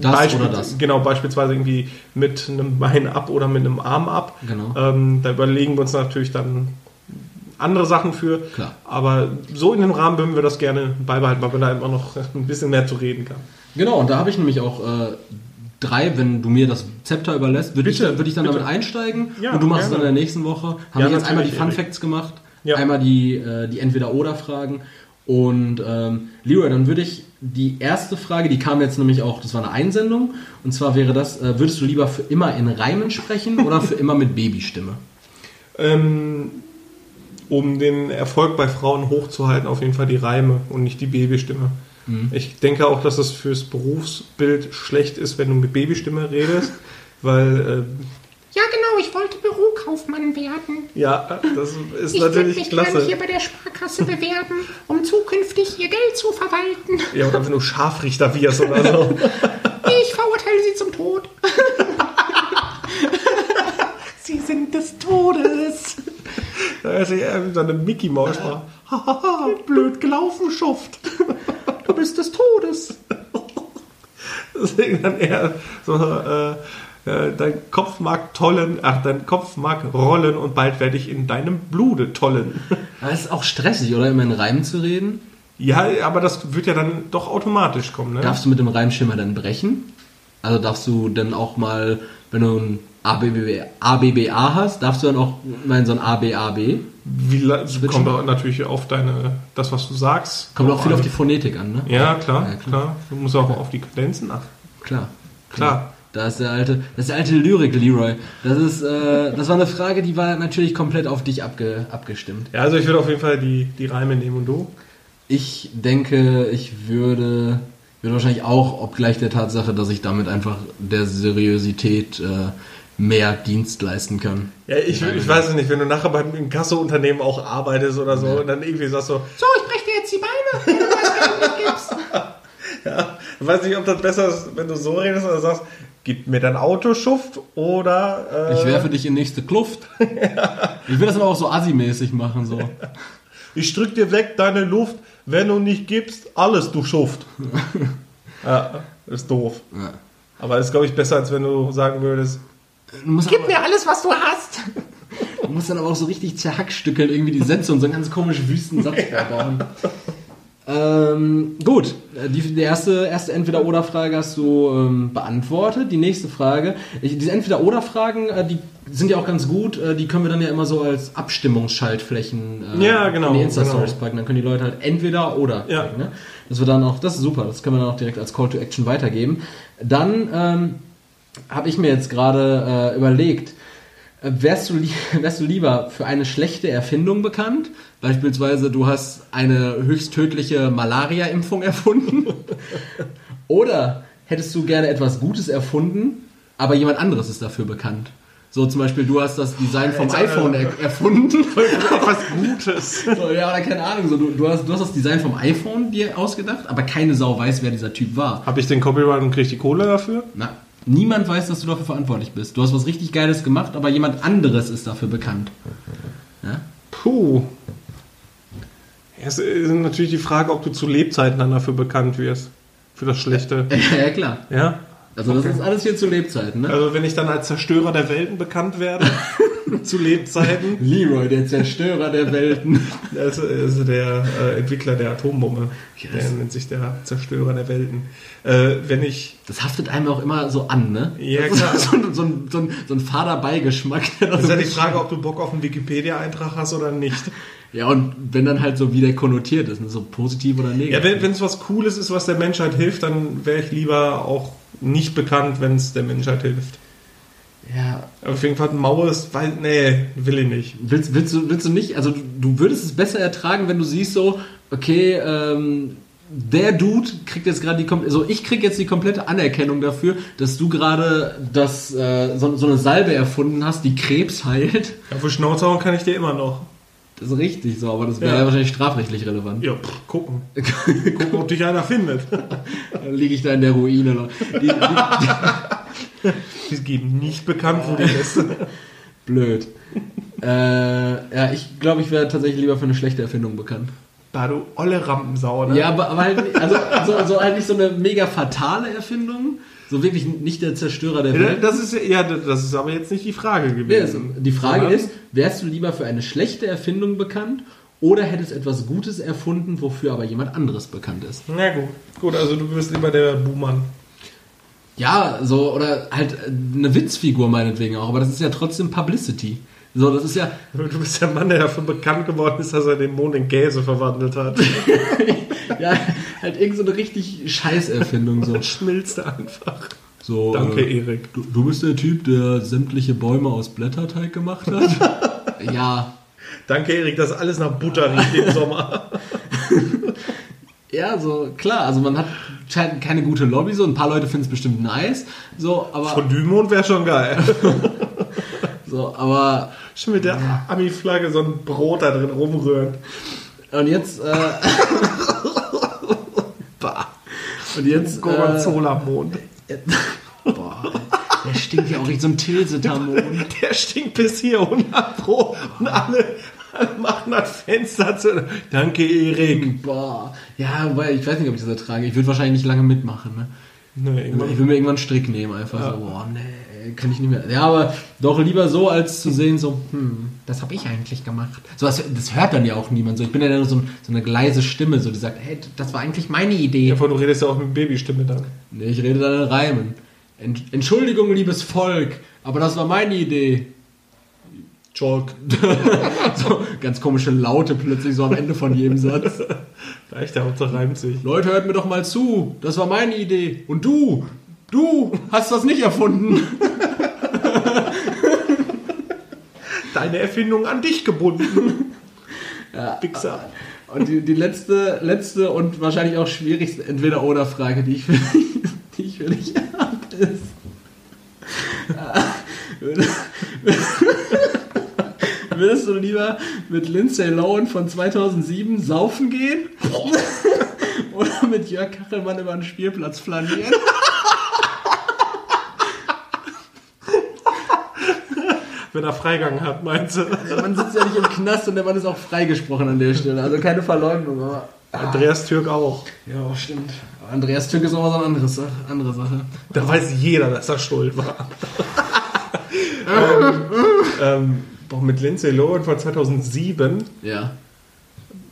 Speaker 2: Das
Speaker 1: Beispiel-
Speaker 2: oder das.
Speaker 1: Genau, beispielsweise irgendwie mit einem Bein ab oder mit einem Arm ab.
Speaker 2: Genau.
Speaker 1: Ähm, da überlegen wir uns natürlich dann andere Sachen für.
Speaker 2: Klar.
Speaker 1: Aber so in dem Rahmen würden wir das gerne beibehalten, weil man da immer noch ein bisschen mehr zu reden kann.
Speaker 2: Genau, und da habe ich nämlich auch äh, drei, wenn du mir das Zepter überlässt, würde ich, würd ich dann
Speaker 1: bitte.
Speaker 2: damit einsteigen
Speaker 1: Ja,
Speaker 2: und du machst es
Speaker 1: gerne.
Speaker 2: dann in der nächsten Woche. Haben
Speaker 1: Ja,
Speaker 2: wir jetzt einmal die Fun. Facts gemacht,
Speaker 1: Ja.
Speaker 2: einmal die, äh, die Entweder-Oder-Fragen. Und ähm, Leroy, dann würde ich die erste Frage, die kam jetzt nämlich auch, das war eine Einsendung, und zwar wäre das, äh, würdest du lieber für immer in Reimen sprechen oder für immer mit Babystimme?
Speaker 1: Ähm, um den Erfolg bei Frauen hochzuhalten, auf jeden Fall die Reime und nicht die Babystimme.
Speaker 2: Mhm.
Speaker 1: Ich denke auch, dass es fürs Berufsbild schlecht ist, wenn du mit Babystimme redest, weil
Speaker 3: Ja, genau, ich wollte Bürokaufmann werden.
Speaker 1: äh, ja, das ist
Speaker 3: Ich würde
Speaker 1: natürlich
Speaker 3: mich gerne
Speaker 1: klasse.
Speaker 3: hier bei der Sparkasse bewerben, um zukünftig ihr Geld zu verwalten.
Speaker 1: Ja, oder wenn du Scharfrichter wirst oder so.
Speaker 3: Ich verurteile sie zum Tod. sie sind des Todes.
Speaker 1: Da ist ja wie so eine Mickey Maus war. Hahaha, blöd gelaufen, Schuft.
Speaker 3: Du bist des Todes.
Speaker 1: Deswegen dann eher so, äh, äh, dein Kopf mag tollen, ach, dein Kopf mag rollen und bald werde ich in deinem Blute tollen.
Speaker 2: Das ist auch stressig, oder? Immer in Reimen zu reden.
Speaker 1: Ja, aber das wird ja dann doch automatisch kommen, ne?
Speaker 2: Darfst du mit dem Reimschimmer dann brechen? Also darfst du dann auch mal, wenn du ein ABB, ABBA hast, darfst du dann auch mal in so ein ABAB?
Speaker 1: Wie,
Speaker 2: Switchen?
Speaker 1: kommt auch natürlich auf deine, das, was du sagst.
Speaker 2: Kommt auch viel
Speaker 1: an.
Speaker 2: auf die Phonetik an, ne?
Speaker 1: Ja, klar,
Speaker 2: Ja, klar.
Speaker 1: klar. Du musst auch auf die Kadenzen achten.
Speaker 2: Klar.
Speaker 1: Klar.
Speaker 2: Da ist der alte, das ist der alte Lyrik, Leroy. Das ist, äh, das war eine Frage, die war natürlich komplett auf dich abge, abgestimmt.
Speaker 1: Ja, also ich würde auf jeden Fall die, die Reime nehmen und du?
Speaker 2: Ich denke, ich würde, würde wahrscheinlich auch, obgleich der Tatsache, dass ich damit einfach der Seriosität äh, mehr Dienst leisten kann.
Speaker 1: Ja, ich, ich weiß es nicht, wenn du nachher beim Inkasso-Unternehmen auch arbeitest oder so und dann irgendwie sagst so,
Speaker 3: So, ich breche dir jetzt die Beine, wenn du nicht gibst.
Speaker 1: ja, ich weiß nicht, ob das besser ist, wenn du so redest oder sagst, gib mir dein Auto Schuft oder äh,
Speaker 2: Ich werfe dich in nächste Kluft. Ich will das aber auch so assi-mäßig machen, so.
Speaker 1: ich drück dir weg deine Luft, wenn du nicht gibst, alles du Schuft. ja, ist doof.
Speaker 2: Ja.
Speaker 1: Aber ist, glaube ich, besser, als wenn du sagen würdest,
Speaker 2: Du
Speaker 3: Gib mir alles, was du hast.
Speaker 2: du musst dann aber auch so richtig zerhackstückeln, irgendwie die Sätze und so einen ganz komischen Wüstensatz vorbauen. Ähm, gut, Äh, die, die erste, erste Entweder-Oder-Frage hast du ähm, beantwortet. Die nächste Frage, ich, diese Entweder-Oder-Fragen, äh, die sind ja auch ganz gut, äh, die können wir dann ja immer so als Abstimmungsschaltflächen äh,
Speaker 1: Ja, genau,
Speaker 2: in die Insta-Stories
Speaker 1: genau.
Speaker 2: packen. Dann können die Leute halt entweder oder
Speaker 1: Ja.
Speaker 2: klicken, ne? Das wird dann auch, das ist super, das können wir dann auch direkt als Call to Action weitergeben. Dann ähm, habe ich mir jetzt gerade äh, überlegt, äh, wärst du, wärst du lieber für eine schlechte Erfindung bekannt? Beispielsweise, du hast eine höchst tödliche Malaria-Impfung erfunden? Oder hättest du gerne etwas Gutes erfunden, aber jemand anderes ist dafür bekannt? So zum Beispiel, du hast das Design vom iPhone er erfunden.
Speaker 1: etwas Gutes.
Speaker 2: So, ja, oder keine Ahnung. So, du, du, hast, du hast das Design vom iPhone dir ausgedacht, aber keine Sau weiß, wer dieser Typ war.
Speaker 1: Habe ich den Copyright und krieg die Kohle dafür?
Speaker 2: Na, niemand weiß, dass du dafür verantwortlich bist. Du hast was richtig Geiles gemacht, aber jemand anderes ist dafür bekannt. Ja?
Speaker 1: Puh. Ja, Es ist natürlich die Frage, ob du zu Lebzeiten dann dafür bekannt wirst. Für das Schlechte.
Speaker 2: ja, klar.
Speaker 1: Ja?
Speaker 2: Also das ist alles hier zu Lebzeiten, ne?
Speaker 1: Also wenn ich dann als Zerstörer der Welten bekannt werde, zu Lebzeiten,
Speaker 2: Leroy, der Zerstörer der Welten.
Speaker 1: das ist der äh, Entwickler der Atombombe.
Speaker 2: Yes.
Speaker 1: Der nennt sich der Zerstörer der Welten. Äh, wenn ich
Speaker 2: Das haftet einem auch immer so an, ne?
Speaker 1: Ja, klar.
Speaker 2: So, ein- so, ein, so, ein, so ein fader Beigeschmack.
Speaker 1: Das ist
Speaker 2: so
Speaker 1: ja die Frage, ob du Bock auf einen Wikipedia-Eintrag hast oder nicht.
Speaker 2: Ja, und wenn dann halt so wie der konnotiert ist, ne? so positiv oder negativ.
Speaker 1: Ja, wenn es was Cooles ist, was der Menschheit hilft, dann wäre ich lieber auch nicht bekannt, wenn es der Menschheit hilft.
Speaker 2: Ja,
Speaker 1: Auf jeden Fall ein Maus, weil, nee, will ich nicht.
Speaker 2: Willst, willst, du, willst du nicht, also du, würdest es besser ertragen, wenn du siehst so, okay, ähm, der Dude kriegt jetzt gerade die, kom- also ich krieg jetzt die komplette Anerkennung dafür, dass du gerade das, äh, so, so eine Salbe erfunden hast, die Krebs heilt.
Speaker 1: Auf die Schnauze hauen kann ich dir immer noch.
Speaker 2: Das ist richtig so, aber das wäre
Speaker 1: Ja.
Speaker 2: ja. wahrscheinlich strafrechtlich relevant.
Speaker 1: Ja, pff, gucken. gucken, ob dich einer findet.
Speaker 2: Dann liege ich da in der Ruine. noch. Die, die,
Speaker 1: Die geben nicht bekannt, wo die ist.
Speaker 2: blöd. Äh, ja, ich glaube, ich wäre tatsächlich lieber für eine schlechte Erfindung bekannt.
Speaker 1: Da du olle Rampensau, ne?
Speaker 2: Ja, aber, aber halt, nicht- also, so, so halt nicht so eine mega fatale Erfindung. So wirklich nicht der Zerstörer der Welt.
Speaker 1: Das ist, ja, das ist aber jetzt nicht die Frage gewesen.
Speaker 2: es- die Frage
Speaker 1: Sondern-
Speaker 2: ist, wärst du lieber für eine schlechte Erfindung bekannt oder hättest etwas Gutes erfunden, wofür aber jemand anderes bekannt ist?
Speaker 1: Na gut. Gut, also du bist lieber der Buhmann.
Speaker 2: Ja, so, oder halt äh, eine Witzfigur meinetwegen auch, aber das ist ja trotzdem Publicity. So, das ist ja,
Speaker 1: Du bist der Mann, der dafür bekannt geworden ist, dass er den Mond in Käse verwandelt hat.
Speaker 2: ja halt irgend so eine richtig Scheißerfindung. So,
Speaker 1: Schmilzt einfach.
Speaker 2: so
Speaker 1: Danke,
Speaker 2: äh,
Speaker 1: Erik.
Speaker 2: du, du bist der Typ, der sämtliche Bäume aus Blätterteig gemacht hat? ja.
Speaker 1: Danke, Erik, dass alles nach Butter riecht im Sommer.
Speaker 2: Ja, so, klar, also man hat scheint keine gute Lobby, so ein paar Leute finden es bestimmt nice, so, aber,
Speaker 1: Fondue-Mond wäre schon geil.
Speaker 2: so, aber,
Speaker 1: Schon mit der Ami-Flagge so ein Brot da drin rumrühren.
Speaker 2: und jetzt, äh, und jetzt, äh,
Speaker 1: Gorgonzola-Mond.
Speaker 2: boah, der stinkt ja auch richtig so ein Tilsiter-Mond.
Speaker 1: Der stinkt bis hier 100 Pro und alle machen das Fenster zu. Danke, Erik.
Speaker 2: Boah, ja, wobei, ich weiß nicht, ob ich das ertrage. Ich würde wahrscheinlich nicht lange mitmachen, ne?
Speaker 1: Nee,
Speaker 2: Ich will mir irgendwann einen Strick nehmen, einfach so, boah, nee, kann ich nicht mehr. Ja, aber doch lieber so, als zu sehen, so, hm, das habe ich eigentlich gemacht. So, das, das hört dann ja auch niemand so. Ich bin ja nur so, ein, so eine leise Stimme, so, die sagt, hey, das war eigentlich meine Idee.
Speaker 1: Ja, du redest ja auch mit Babystimme dann.
Speaker 2: Nee, ich rede dann in Reimen. Ent, Entschuldigung, liebes Volk, aber das war meine Idee.
Speaker 1: Chalk.
Speaker 2: So, ganz komische Laute plötzlich so am Ende von jedem Satz.
Speaker 1: Leicht, der Hauptsache reimt sich.
Speaker 2: Leute, hört mir doch mal zu. Das war meine Idee. Und du, du hast das nicht erfunden.
Speaker 1: Deine Erfindung an dich gebunden.
Speaker 2: Ja,
Speaker 1: Wichser.
Speaker 2: Und die, die letzte, letzte und wahrscheinlich auch schwierigste Entweder-Oder-Frage, die ich für, die ich für dich habe, ist. Würd- Würdest du lieber mit Lindsay Lohan von 2007 saufen gehen? Oder mit Jörg Kachelmann über den Spielplatz flanieren?
Speaker 1: Wenn er Freigang hat, meinst du?
Speaker 2: Der Mann sitzt ja nicht im Knast und der Mann ist auch freigesprochen an der Stelle. Also keine Verleumdung, aber.
Speaker 1: Andreas Türk auch.
Speaker 2: Ja, stimmt. Aber Andreas Türk ist nochmal so eine andere Sache. Andere Sache.
Speaker 1: Da weiß jeder, dass er schuld war. ähm, ähm, boah, mit Lindsay Lohan von 2007.
Speaker 2: Ja.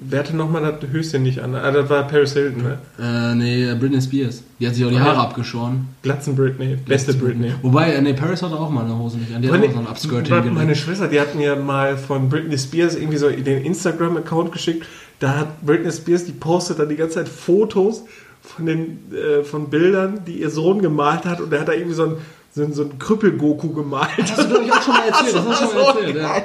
Speaker 1: Wer hatte nochmal das Höschen nicht an? Ah, das war Paris Hilton, ne?
Speaker 2: Äh, nee, Britney Spears. Die hat sich auch die
Speaker 1: Ah,
Speaker 2: Haare
Speaker 1: ja.
Speaker 2: abgeschoren.
Speaker 1: Glatzen Britney. Beste Britney.
Speaker 2: Wobei, äh, nee, Paris hatte auch mal eine Hose nicht an. Die hat auch so ein Upskirt
Speaker 1: meine,
Speaker 2: hingelegt.
Speaker 1: meine Schwester, die hat mir mal von Britney Spears irgendwie so den Instagram-Account geschickt. Da hat Britney Spears, die postet dann die ganze Zeit Fotos von den äh, von Bildern, die ihr Sohn gemalt hat. Und der hat da irgendwie so ein, so ein, so ein Krüppel-Goku gemalt.
Speaker 2: Das hast du, glaube ich, auch schon mal erzählt. Das hast du schon mal erzählt, ja.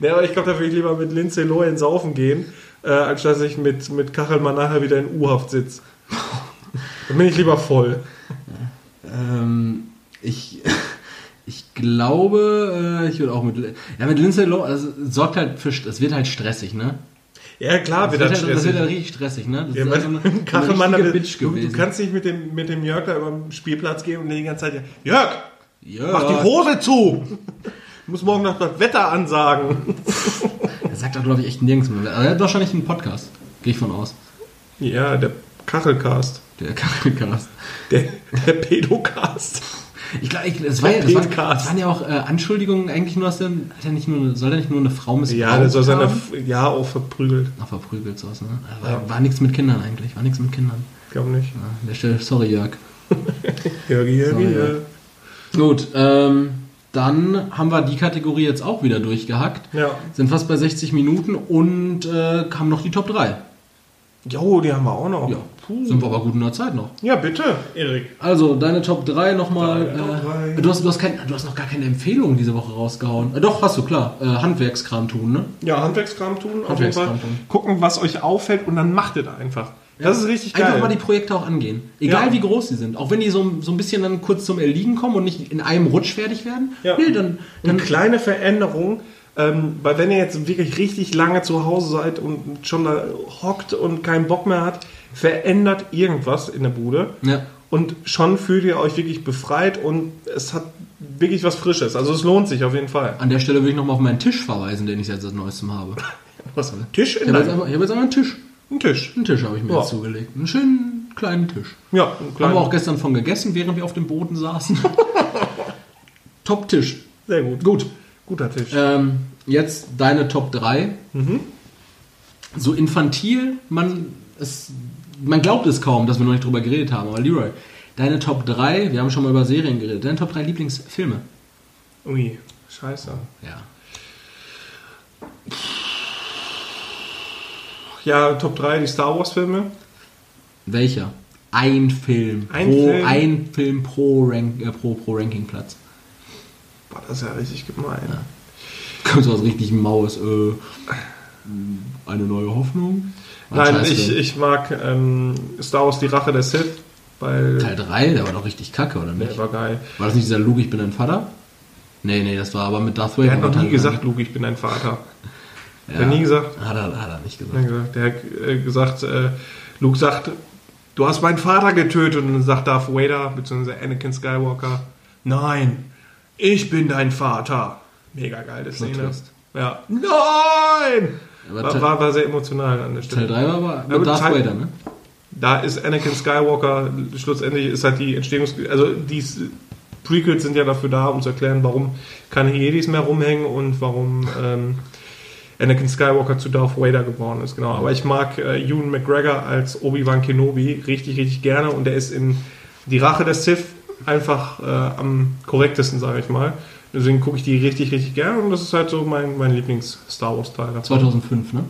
Speaker 1: Ja, aber ich glaube, da würde ich lieber mit Lindsay Lohan saufen gehen, äh, als dass ich mit, mit Kachelmann nachher wieder in U-Haft sitze. Dann bin ich lieber voll.
Speaker 2: Ähm, ich, ich glaube, äh, ich würde auch mit, ja, mit Lindsay Lohan, also, sorgt halt für, es wird halt stressig, ne?
Speaker 1: Ja, klar,
Speaker 2: Das
Speaker 1: wird das
Speaker 2: halt, das wird halt richtig stressig, ne? Das
Speaker 1: Ja,
Speaker 2: ist also eine, eine
Speaker 1: Kachelmann, damit-
Speaker 2: Bitch
Speaker 1: du,
Speaker 2: gewesen.
Speaker 1: du kannst nicht mit dem, mit dem Jörg da über den Spielplatz gehen und die ganze Zeit, Jörg,
Speaker 2: ja,
Speaker 1: mach die Hose zu! Ich muss morgen noch das Wetter ansagen.
Speaker 2: Er sagt doch, glaube ich, echt nirgends mehr. Aber er hat wahrscheinlich einen Podcast. Gehe ich von aus.
Speaker 1: Ja, der Kachelcast.
Speaker 2: Der Kachelcast.
Speaker 1: Der, der Pedocast.
Speaker 2: Ich glaube, es war ja, das, war, das waren ja auch äh, Anschuldigungen eigentlich nur, dass der, hat er nicht nur, soll er nicht nur eine Frau missbraucht
Speaker 1: Ja, der soll seine, ja, auch verprügelt.
Speaker 2: Ach, verprügelt sowas, ne? War,
Speaker 1: Ja.
Speaker 2: war nichts mit Kindern eigentlich, war nichts mit Kindern.
Speaker 1: Ich glaube nicht.
Speaker 2: Ja, an der Stelle, sorry Jörg.
Speaker 1: Jörgi, Jörgi,
Speaker 2: Sorry,
Speaker 1: äh,
Speaker 2: Gut, ähm, dann haben wir die Kategorie jetzt auch wieder durchgehackt.
Speaker 1: ja.
Speaker 2: Sind fast bei 60 Minuten und äh, haben noch die Top 3.
Speaker 1: Jo, die haben wir auch noch.
Speaker 2: Ja, sind wir aber gut in der Zeit noch.
Speaker 1: Ja, bitte, Erik.
Speaker 2: Also, deine Top 3 nochmal. Äh,
Speaker 1: drei.
Speaker 2: du, hast, du, hast kein, du hast noch gar keine Empfehlung diese Woche rausgehauen. Äh, doch, hast du, klar. Äh, Handwerkskram tun, ne?
Speaker 1: Ja, Handwerkskram tun. Auf jeden
Speaker 2: Handwerkskram
Speaker 1: Fall.
Speaker 2: tun.
Speaker 1: Gucken, was euch auffällt und dann macht ihr einfach. Das ist richtig geil.
Speaker 2: Einfach mal die Projekte auch angehen. Egal
Speaker 1: Ja.
Speaker 2: wie groß sie sind. Auch wenn die so, so ein bisschen dann kurz zum Erliegen kommen und nicht in einem Rutsch fertig werden.
Speaker 1: Ja.
Speaker 2: Nee, dann,
Speaker 1: Dann
Speaker 2: dann
Speaker 1: kleine Veränderungen Ähm, weil wenn ihr jetzt wirklich richtig lange zu Hause seid und schon da hockt und keinen Bock mehr hat, verändert irgendwas in der Bude.
Speaker 2: Ja.
Speaker 1: Und schon fühlt ihr euch wirklich befreit und es hat wirklich was Frisches. Also es lohnt sich auf jeden Fall.
Speaker 2: An der Stelle würde ich nochmal auf meinen Tisch verweisen, den ich jetzt seit neuestem habe.
Speaker 1: Was? Tisch
Speaker 2: Ich
Speaker 1: in
Speaker 2: habe jetzt, einfach- ich habe jetzt einfach einen Tisch.
Speaker 1: einen Tisch.
Speaker 2: Einen Tisch habe ich mir
Speaker 1: Ja.
Speaker 2: jetzt zugelegt. Einen schönen kleinen Tisch.
Speaker 1: Ja, einen
Speaker 2: Haben
Speaker 1: kleinen.
Speaker 2: wir auch gestern von gegessen, während wir auf dem Boden saßen. Top-Tisch.
Speaker 1: Sehr gut. Gut. Guter Tisch.
Speaker 2: Ähm, jetzt deine Top 3. So infantil, man, es, man glaubt es kaum, dass wir noch nicht drüber geredet haben. Aber Leroy, deine Top 3, wir haben schon mal über Serien geredet, deine Top 3 Lieblingsfilme.
Speaker 1: Ui, scheiße.
Speaker 2: Ja.
Speaker 1: Ja, Top 3, die Star Wars Filme.
Speaker 2: Welcher? Ein Film.
Speaker 1: Ein
Speaker 2: pro,
Speaker 1: Film?
Speaker 2: Ein Film pro, Rank, äh, pro, pro Rankingplatz.
Speaker 1: Boah, das ist ja richtig gemein.
Speaker 2: Kommt so was richtig Maues. Äh, eine neue Hoffnung? Ein
Speaker 1: Nein, ich, ich mag ähm, Star Wars Die Rache der Sith, weil
Speaker 2: Teil 3, der war doch richtig kacke, oder nicht?
Speaker 1: der war geil.
Speaker 2: War das nicht dieser Luke, ich bin dein Vater? Nee, nee, das war aber mit Darth Vader.
Speaker 1: Der hat noch nie gesagt, Luke, ich bin dein Vater.
Speaker 2: Ja.
Speaker 1: Der hat nie gesagt.
Speaker 2: Hat er, hat er nicht gesagt.
Speaker 1: der hat äh, gesagt, äh, Luke sagt, du hast meinen Vater getötet. Und dann sagt Darth Vader, beziehungsweise Anakin Skywalker, nein, ich bin dein Vater. Mega geile Szene. Ja. Nein! War, war, war sehr emotional an der Stelle.
Speaker 2: Teil 3 war aber mit
Speaker 1: Aber
Speaker 2: Darth
Speaker 1: Teil-
Speaker 2: Vader, ne?
Speaker 1: da ist Anakin Skywalker, schlussendlich ist halt die Entstehungs... Also die Prequels sind ja dafür da, um zu erklären, warum keine Jedis mehr rumhängen und warum ähm, Anakin Skywalker zu Darth Vader geboren ist. Genau. Aber ich mag äh, Ewan McGregor als Obi-Wan Kenobi richtig, richtig gerne und der ist in Die Rache des Sith einfach äh, am korrektesten, sage ich mal. Deswegen gucke ich die richtig, richtig gerne und das ist halt so mein, mein Lieblings-Star Wars-Teil.
Speaker 2: 2005, ne?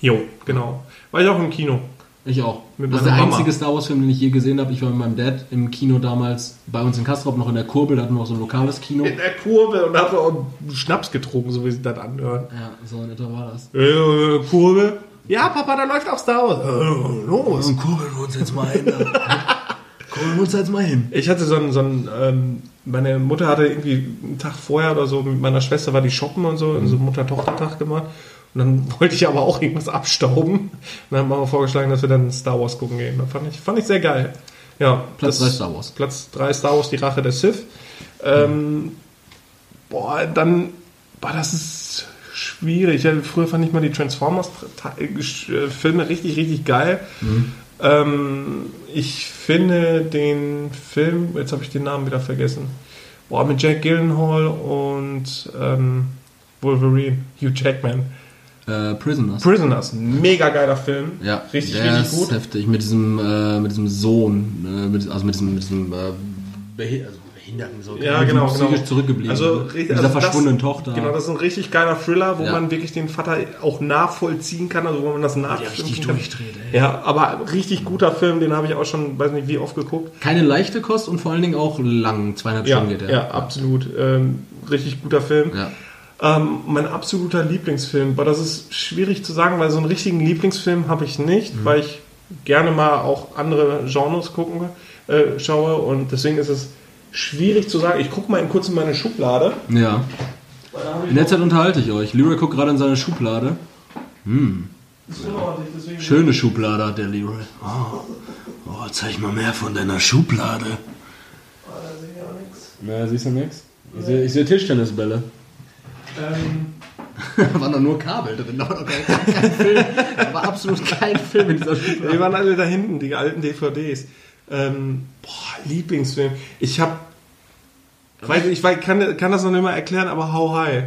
Speaker 1: Jo, genau. War ich auch im Kino.
Speaker 2: Ich auch.
Speaker 1: Mit
Speaker 2: das ist der
Speaker 1: Mama.
Speaker 2: einzige Star Wars Film, den ich je gesehen habe. Ich war mit meinem Dad im Kino damals bei uns in Kastrop noch in der Kurbel, da hatten wir auch so ein lokales Kino.
Speaker 1: In der Kurve und hat auch Schnaps getrunken, so wie sie das anhören.
Speaker 2: Ja, so in etwa war das.
Speaker 1: Äh, Kurve? Ja, Papa, da läuft auch Star Wars. Äh, los.
Speaker 2: kurbeln wir uns jetzt mal hin. kurbeln wir uns jetzt mal hin.
Speaker 1: Ich hatte so ein, so ein ähm, meine Mutter hatte irgendwie einen Tag vorher oder so mit meiner Schwester war die shoppen und so, so einen Mutter-Tochter-Tag gemacht. Und dann wollte ich aber auch irgendwas abstauben. Und dann haben wir vorgeschlagen, dass wir dann Star Wars gucken gehen. Das fand ich, fand ich sehr geil. Ja,
Speaker 2: Platz
Speaker 1: das-
Speaker 2: 3 Star Wars.
Speaker 1: Platz 3 Star Wars, die Rache der Sith. Ähm, boah, dann, boah, das ist schwierig. Ja, früher fand ich mal die Transformers-Filme richtig, richtig geil. Ähm, ich finde den Film, jetzt habe ich den Namen wieder vergessen, boah, mit Jack Gyllenhaal und ähm, Wolverine, Hugh Jackman.
Speaker 2: Äh, Prisoners.
Speaker 1: Prisoners, mega geiler Film.
Speaker 2: ja,
Speaker 1: richtig,
Speaker 2: der
Speaker 1: richtig
Speaker 2: ist
Speaker 1: gut.
Speaker 2: heftig. Mit diesem, äh, mit diesem Sohn, äh, mit, also mit diesem, mit diesem äh, also Behinderten, so
Speaker 1: Ja, genau,
Speaker 2: diesem psychisch
Speaker 1: genau.
Speaker 2: zurückgeblieben.
Speaker 1: Also,
Speaker 2: ne? dieser
Speaker 1: also
Speaker 2: verschwundenen Tochter.
Speaker 1: Genau, das ist ein richtig geiler Thriller, wo
Speaker 2: Ja.
Speaker 1: man wirklich den Vater auch nachvollziehen kann, also wo man das nachvollziehen
Speaker 2: richtig
Speaker 1: kann.
Speaker 2: durchdreht, ey.
Speaker 1: Ja, aber richtig guter Film, den habe ich auch schon, weiß nicht wie oft geguckt.
Speaker 2: Keine leichte Kost und vor allen Dingen auch lang, zweieinhalb
Speaker 1: Ja,
Speaker 2: Stunden geht
Speaker 1: ja,
Speaker 2: der.
Speaker 1: absolut. Ähm, richtig guter Film.
Speaker 2: Ja.
Speaker 1: Ähm, mein absoluter Lieblingsfilm, aber das ist schwierig zu sagen, weil so einen richtigen Lieblingsfilm habe ich nicht,
Speaker 2: Mhm.
Speaker 1: weil ich gerne mal auch andere Genres gucken, äh, schaue und deswegen ist es schwierig zu sagen. Ich gucke mal in kurz in meine Schublade.
Speaker 2: ja.
Speaker 1: da ich
Speaker 2: In der Zeit unterhalte ich euch. Leroy guckt gerade in seine Schublade.
Speaker 1: deswegen-
Speaker 2: Schöne Schublade hat der Leroy. Oh, oh zeig mal mehr von deiner Schublade. Na, siehst du nichts? Ich sehe ich seh Tischtennisbälle.
Speaker 1: Ähm,
Speaker 2: Da waren doch nur Kabel drin, da war doch kein, kein Film. Da war absolut kein Film in dieser
Speaker 1: Die
Speaker 2: Schublade.
Speaker 1: waren alle da hinten, die alten DVDs. Ähm, boah, Lieblingsfilm. Ich habe, weiß ich weiß, kann, kann das noch nicht mal erklären, aber How High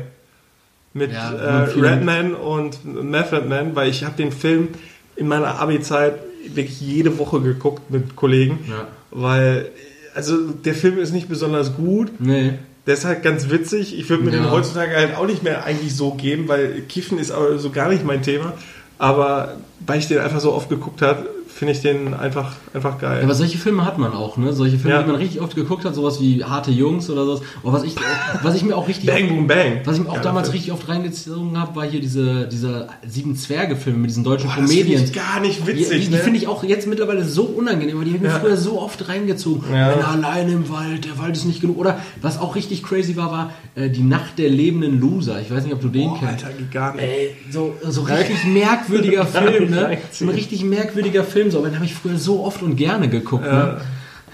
Speaker 1: mit
Speaker 2: Ja,
Speaker 1: äh, Redman und Method Man, weil ich habe den Film in meiner Abi-Zeit wirklich jede Woche geguckt mit Kollegen,
Speaker 2: Ja.
Speaker 1: weil also der Film ist nicht besonders gut.
Speaker 2: Nee.
Speaker 1: Der ist halt ganz witzig. Ich würde mir
Speaker 2: Ja.
Speaker 1: den heutzutage halt auch nicht mehr eigentlich so geben, weil Kiffen ist aber so gar nicht mein Thema. Aber weil ich den einfach so oft geguckt habe, finde ich den einfach, einfach geil.
Speaker 2: Ja, aber solche Filme hat man auch, ne? Solche Filme,
Speaker 1: Ja.
Speaker 2: die man richtig oft geguckt hat, sowas wie Harte Jungs oder sowas. Und was ich, was ich mir auch richtig,
Speaker 1: Bang, boom, bang.
Speaker 2: was ich mir auch
Speaker 1: Geiler
Speaker 2: damals richtig oft reingezogen habe, war hier diese, diese sieben Zwerge-Filme mit diesen deutschen
Speaker 1: Boah, das
Speaker 2: Comedians.
Speaker 1: ich gar nicht witzig,
Speaker 2: die, die
Speaker 1: ne?
Speaker 2: finde ich auch jetzt mittlerweile so unangenehm, aber die habe ich mir
Speaker 1: Ja.
Speaker 2: früher so oft reingezogen.
Speaker 1: Ja.
Speaker 2: Er allein im Wald, der Wald ist nicht genug. Oder was auch richtig crazy war, war äh, die Nacht der lebenden Loser. Ich weiß nicht, ob du den
Speaker 1: Boah,
Speaker 2: kennst.
Speaker 1: Alter, geht gar nicht.
Speaker 2: Ey, so, so richtig merkwürdiger Film, ne? ein richtig merkwürdiger Film, so, aber den habe ich früher so oft und gerne geguckt, ne?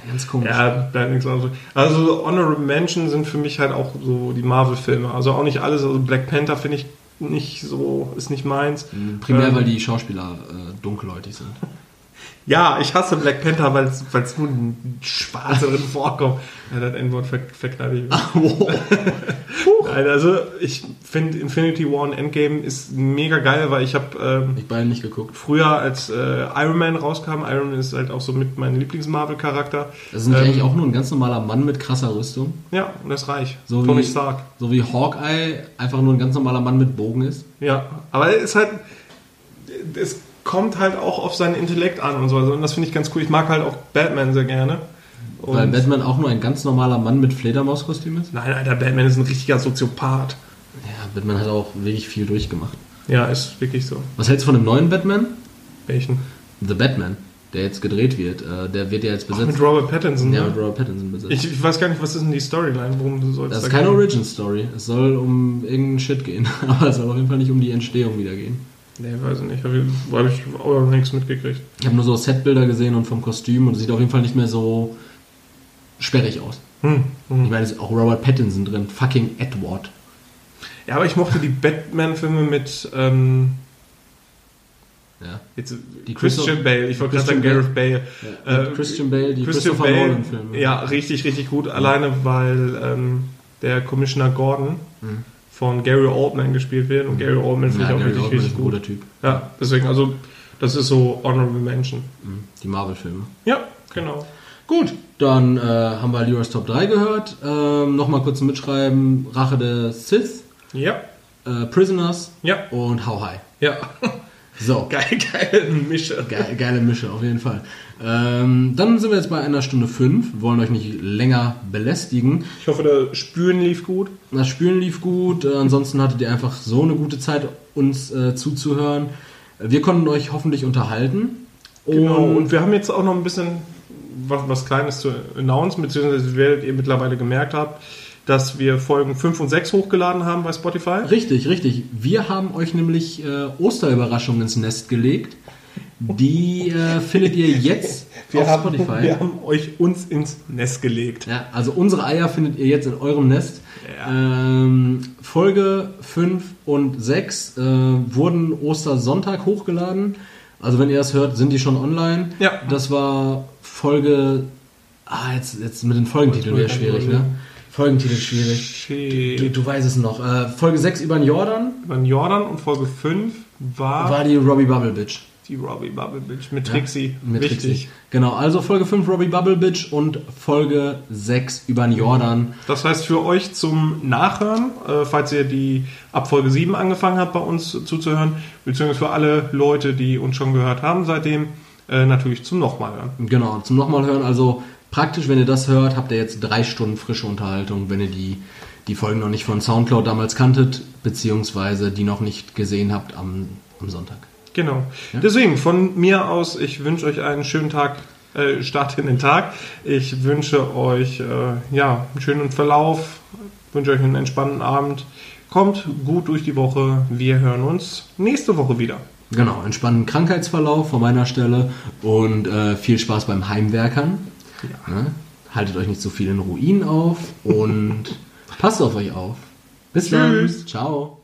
Speaker 2: Ganz komisch.
Speaker 1: Ja, bleibt nichts anderes. Also Honorable Mention sind für mich halt auch so die Marvel-Filme. Also auch nicht alles. Also Black Panther finde ich nicht so, ist nicht meins.
Speaker 2: Primär,
Speaker 1: Ähm,
Speaker 2: weil die Schauspieler äh, dunkelhäutig sind.
Speaker 1: Ja, ich hasse Black Panther, weil es nur ein Schwarzer drin vorkommt. Ja, das N-Wort ver ich. mich. Nein, also ich finde Infinity War und Endgame ist mega geil, weil ich habe ähm,
Speaker 2: Ich beide nicht geguckt.
Speaker 1: früher als äh, Iron Man rauskam, Iron Man ist halt auch so mit meinem Lieblings-Marvel-Charakter.
Speaker 2: Das ist
Speaker 1: Ähm,
Speaker 2: eigentlich auch nur ein ganz normaler Mann mit krasser Rüstung.
Speaker 1: Ja, und das reicht.
Speaker 2: So
Speaker 1: Tony
Speaker 2: wie,
Speaker 1: Stark.
Speaker 2: so wie Hawkeye einfach nur ein ganz normaler Mann mit Bogen ist.
Speaker 1: Ja, aber es ist halt, es kommt halt auch auf seinen Intellekt an und so. Also, und das finde ich ganz cool. Ich mag halt auch Batman sehr gerne. Und
Speaker 2: Weil Batman auch nur ein ganz normaler Mann mit Fledermauskostüm ist.
Speaker 1: Nein, Alter, Batman ist ein richtiger Soziopath.
Speaker 2: Ja, Batman hat auch wirklich viel durchgemacht.
Speaker 1: Ja, ist wirklich so.
Speaker 2: Was hältst du von dem neuen Batman?
Speaker 1: Welchen?
Speaker 2: The Batman, der jetzt gedreht wird. Äh, der wird ja jetzt besetzt.
Speaker 1: mit Robert Pattinson.
Speaker 2: ja,
Speaker 1: ne?
Speaker 2: mit Robert Pattinson besetzt.
Speaker 1: ich, ich weiß gar nicht, was ist denn die Storyline? Worum du sollst
Speaker 2: das ist
Speaker 1: da
Speaker 2: keine
Speaker 1: gehen?
Speaker 2: Origin Story. Es soll um irgendeinen Shit gehen. Aber es soll auf jeden Fall nicht um die Entstehung wieder gehen.
Speaker 1: Nee, weiß ich nicht. Habe ich, hab ich auch noch nichts mitgekriegt.
Speaker 2: Ich habe nur so Setbilder gesehen und vom Kostüm und sieht auf jeden Fall nicht mehr so sperrig aus.
Speaker 1: Hm.
Speaker 2: Ich meine, es ist auch Robert Pattinson drin. Fucking Edward.
Speaker 1: Ja, aber ich mochte die Batman-Filme mit ähm,
Speaker 2: Ja.
Speaker 1: jetzt,
Speaker 2: Die
Speaker 1: Christian Bale. Ich wollte gerade sagen Gareth Bale.
Speaker 2: Ja,
Speaker 1: Äh,
Speaker 2: Christian Bale, die
Speaker 1: Christian
Speaker 2: Christopher Nolan-Filme.
Speaker 1: Ja, richtig, richtig gut. Alleine, weil ähm, der Commissioner Gordon von Gary Oldman gespielt wird. Und Gary Oldman finde.
Speaker 2: Ja,
Speaker 1: ich auch
Speaker 2: Gary
Speaker 1: richtig,
Speaker 2: Oldman ist
Speaker 1: richtig
Speaker 2: ein
Speaker 1: gut.
Speaker 2: guter Typ.
Speaker 1: Ja, deswegen, also, das ist so Honorable Mention.
Speaker 2: Mhm. Die Marvel-Filme.
Speaker 1: Ja, genau.
Speaker 2: Gut, dann äh, haben wir Leroy's Top 3 gehört. Ähm, Nochmal kurz mitschreiben: Rache der Sith,
Speaker 1: Ja,
Speaker 2: äh, Prisoners
Speaker 1: ja,
Speaker 2: und How High.
Speaker 1: ja.
Speaker 2: So,
Speaker 1: Geil, geile Mische.
Speaker 2: Ge geile Mische, auf jeden Fall. Ähm, dann sind wir jetzt bei einer Stunde 5, wollen euch nicht länger belästigen.
Speaker 1: Ich hoffe, das Spülen lief gut.
Speaker 2: Das Spielen lief gut, äh, ansonsten hattet ihr einfach so eine gute Zeit, uns äh, zuzuhören. Wir konnten euch hoffentlich unterhalten.
Speaker 1: Genau.
Speaker 2: Und
Speaker 1: Und wir haben jetzt auch noch ein bisschen was, was Kleines zu announcen, beziehungsweise werdet ihr mittlerweile gemerkt habt, dass wir Folgen 5 und 6 hochgeladen haben bei Spotify.
Speaker 2: Richtig, richtig. Wir haben euch nämlich äh, Osterüberraschungen ins Nest gelegt. Die äh, findet ihr jetzt
Speaker 1: Wir
Speaker 2: auf
Speaker 1: haben,
Speaker 2: Spotify.
Speaker 1: wir haben euch uns ins Nest gelegt.
Speaker 2: Ja, also unsere Eier findet ihr jetzt in eurem Nest.
Speaker 1: Ja.
Speaker 2: Ähm, Folge 5 und 6 äh, wurden Ostersonntag hochgeladen. Also wenn ihr das hört, sind die schon online.
Speaker 1: Ja.
Speaker 2: Das war Folge... Ah, jetzt, jetzt mit den Folgentiteln wäre schwierig, ne? Folgentitel schwierig. Du,
Speaker 1: Shit.
Speaker 2: du weißt es noch. Äh, Folge 6 über den Jordan
Speaker 1: Dann Jordan und Folge 5 war,
Speaker 2: war die Robbie Bubble Bitch.
Speaker 1: die Robbie Bubble Bitch mit Trixie.
Speaker 2: Mit
Speaker 1: Wichtig.
Speaker 2: Trixie. Genau, also Folge 5 Robbie Bubble Bitch und Folge 6 über den Jordan.
Speaker 1: Das heißt für euch zum Nachhören, äh, falls ihr die ab Folge 7 angefangen habt, bei uns zuzuhören, beziehungsweise für alle Leute, die uns schon gehört haben seitdem, äh, natürlich zum nochmal hören.
Speaker 2: Genau, zum nochmal hören. Also praktisch, wenn ihr das hört, habt ihr jetzt drei Stunden frische Unterhaltung, wenn ihr die, die Folgen noch nicht von Soundcloud damals kanntet, beziehungsweise die noch nicht gesehen habt am, am Sonntag.
Speaker 1: Genau. Deswegen von mir aus, ich wünsche euch einen schönen Tag, äh, Start in den Tag. Ich wünsche euch äh, ja, einen schönen Verlauf, wünsche euch einen entspannten Abend. Kommt gut durch die Woche. Wir hören uns nächste Woche wieder.
Speaker 2: Genau, entspannten Krankheitsverlauf von meiner Stelle und äh, viel Spaß beim Heimwerkern. Ne? Haltet euch nicht so viel in Ruinen auf und passt auf euch auf. Bis dann.
Speaker 1: Tschüss.
Speaker 2: Ciao.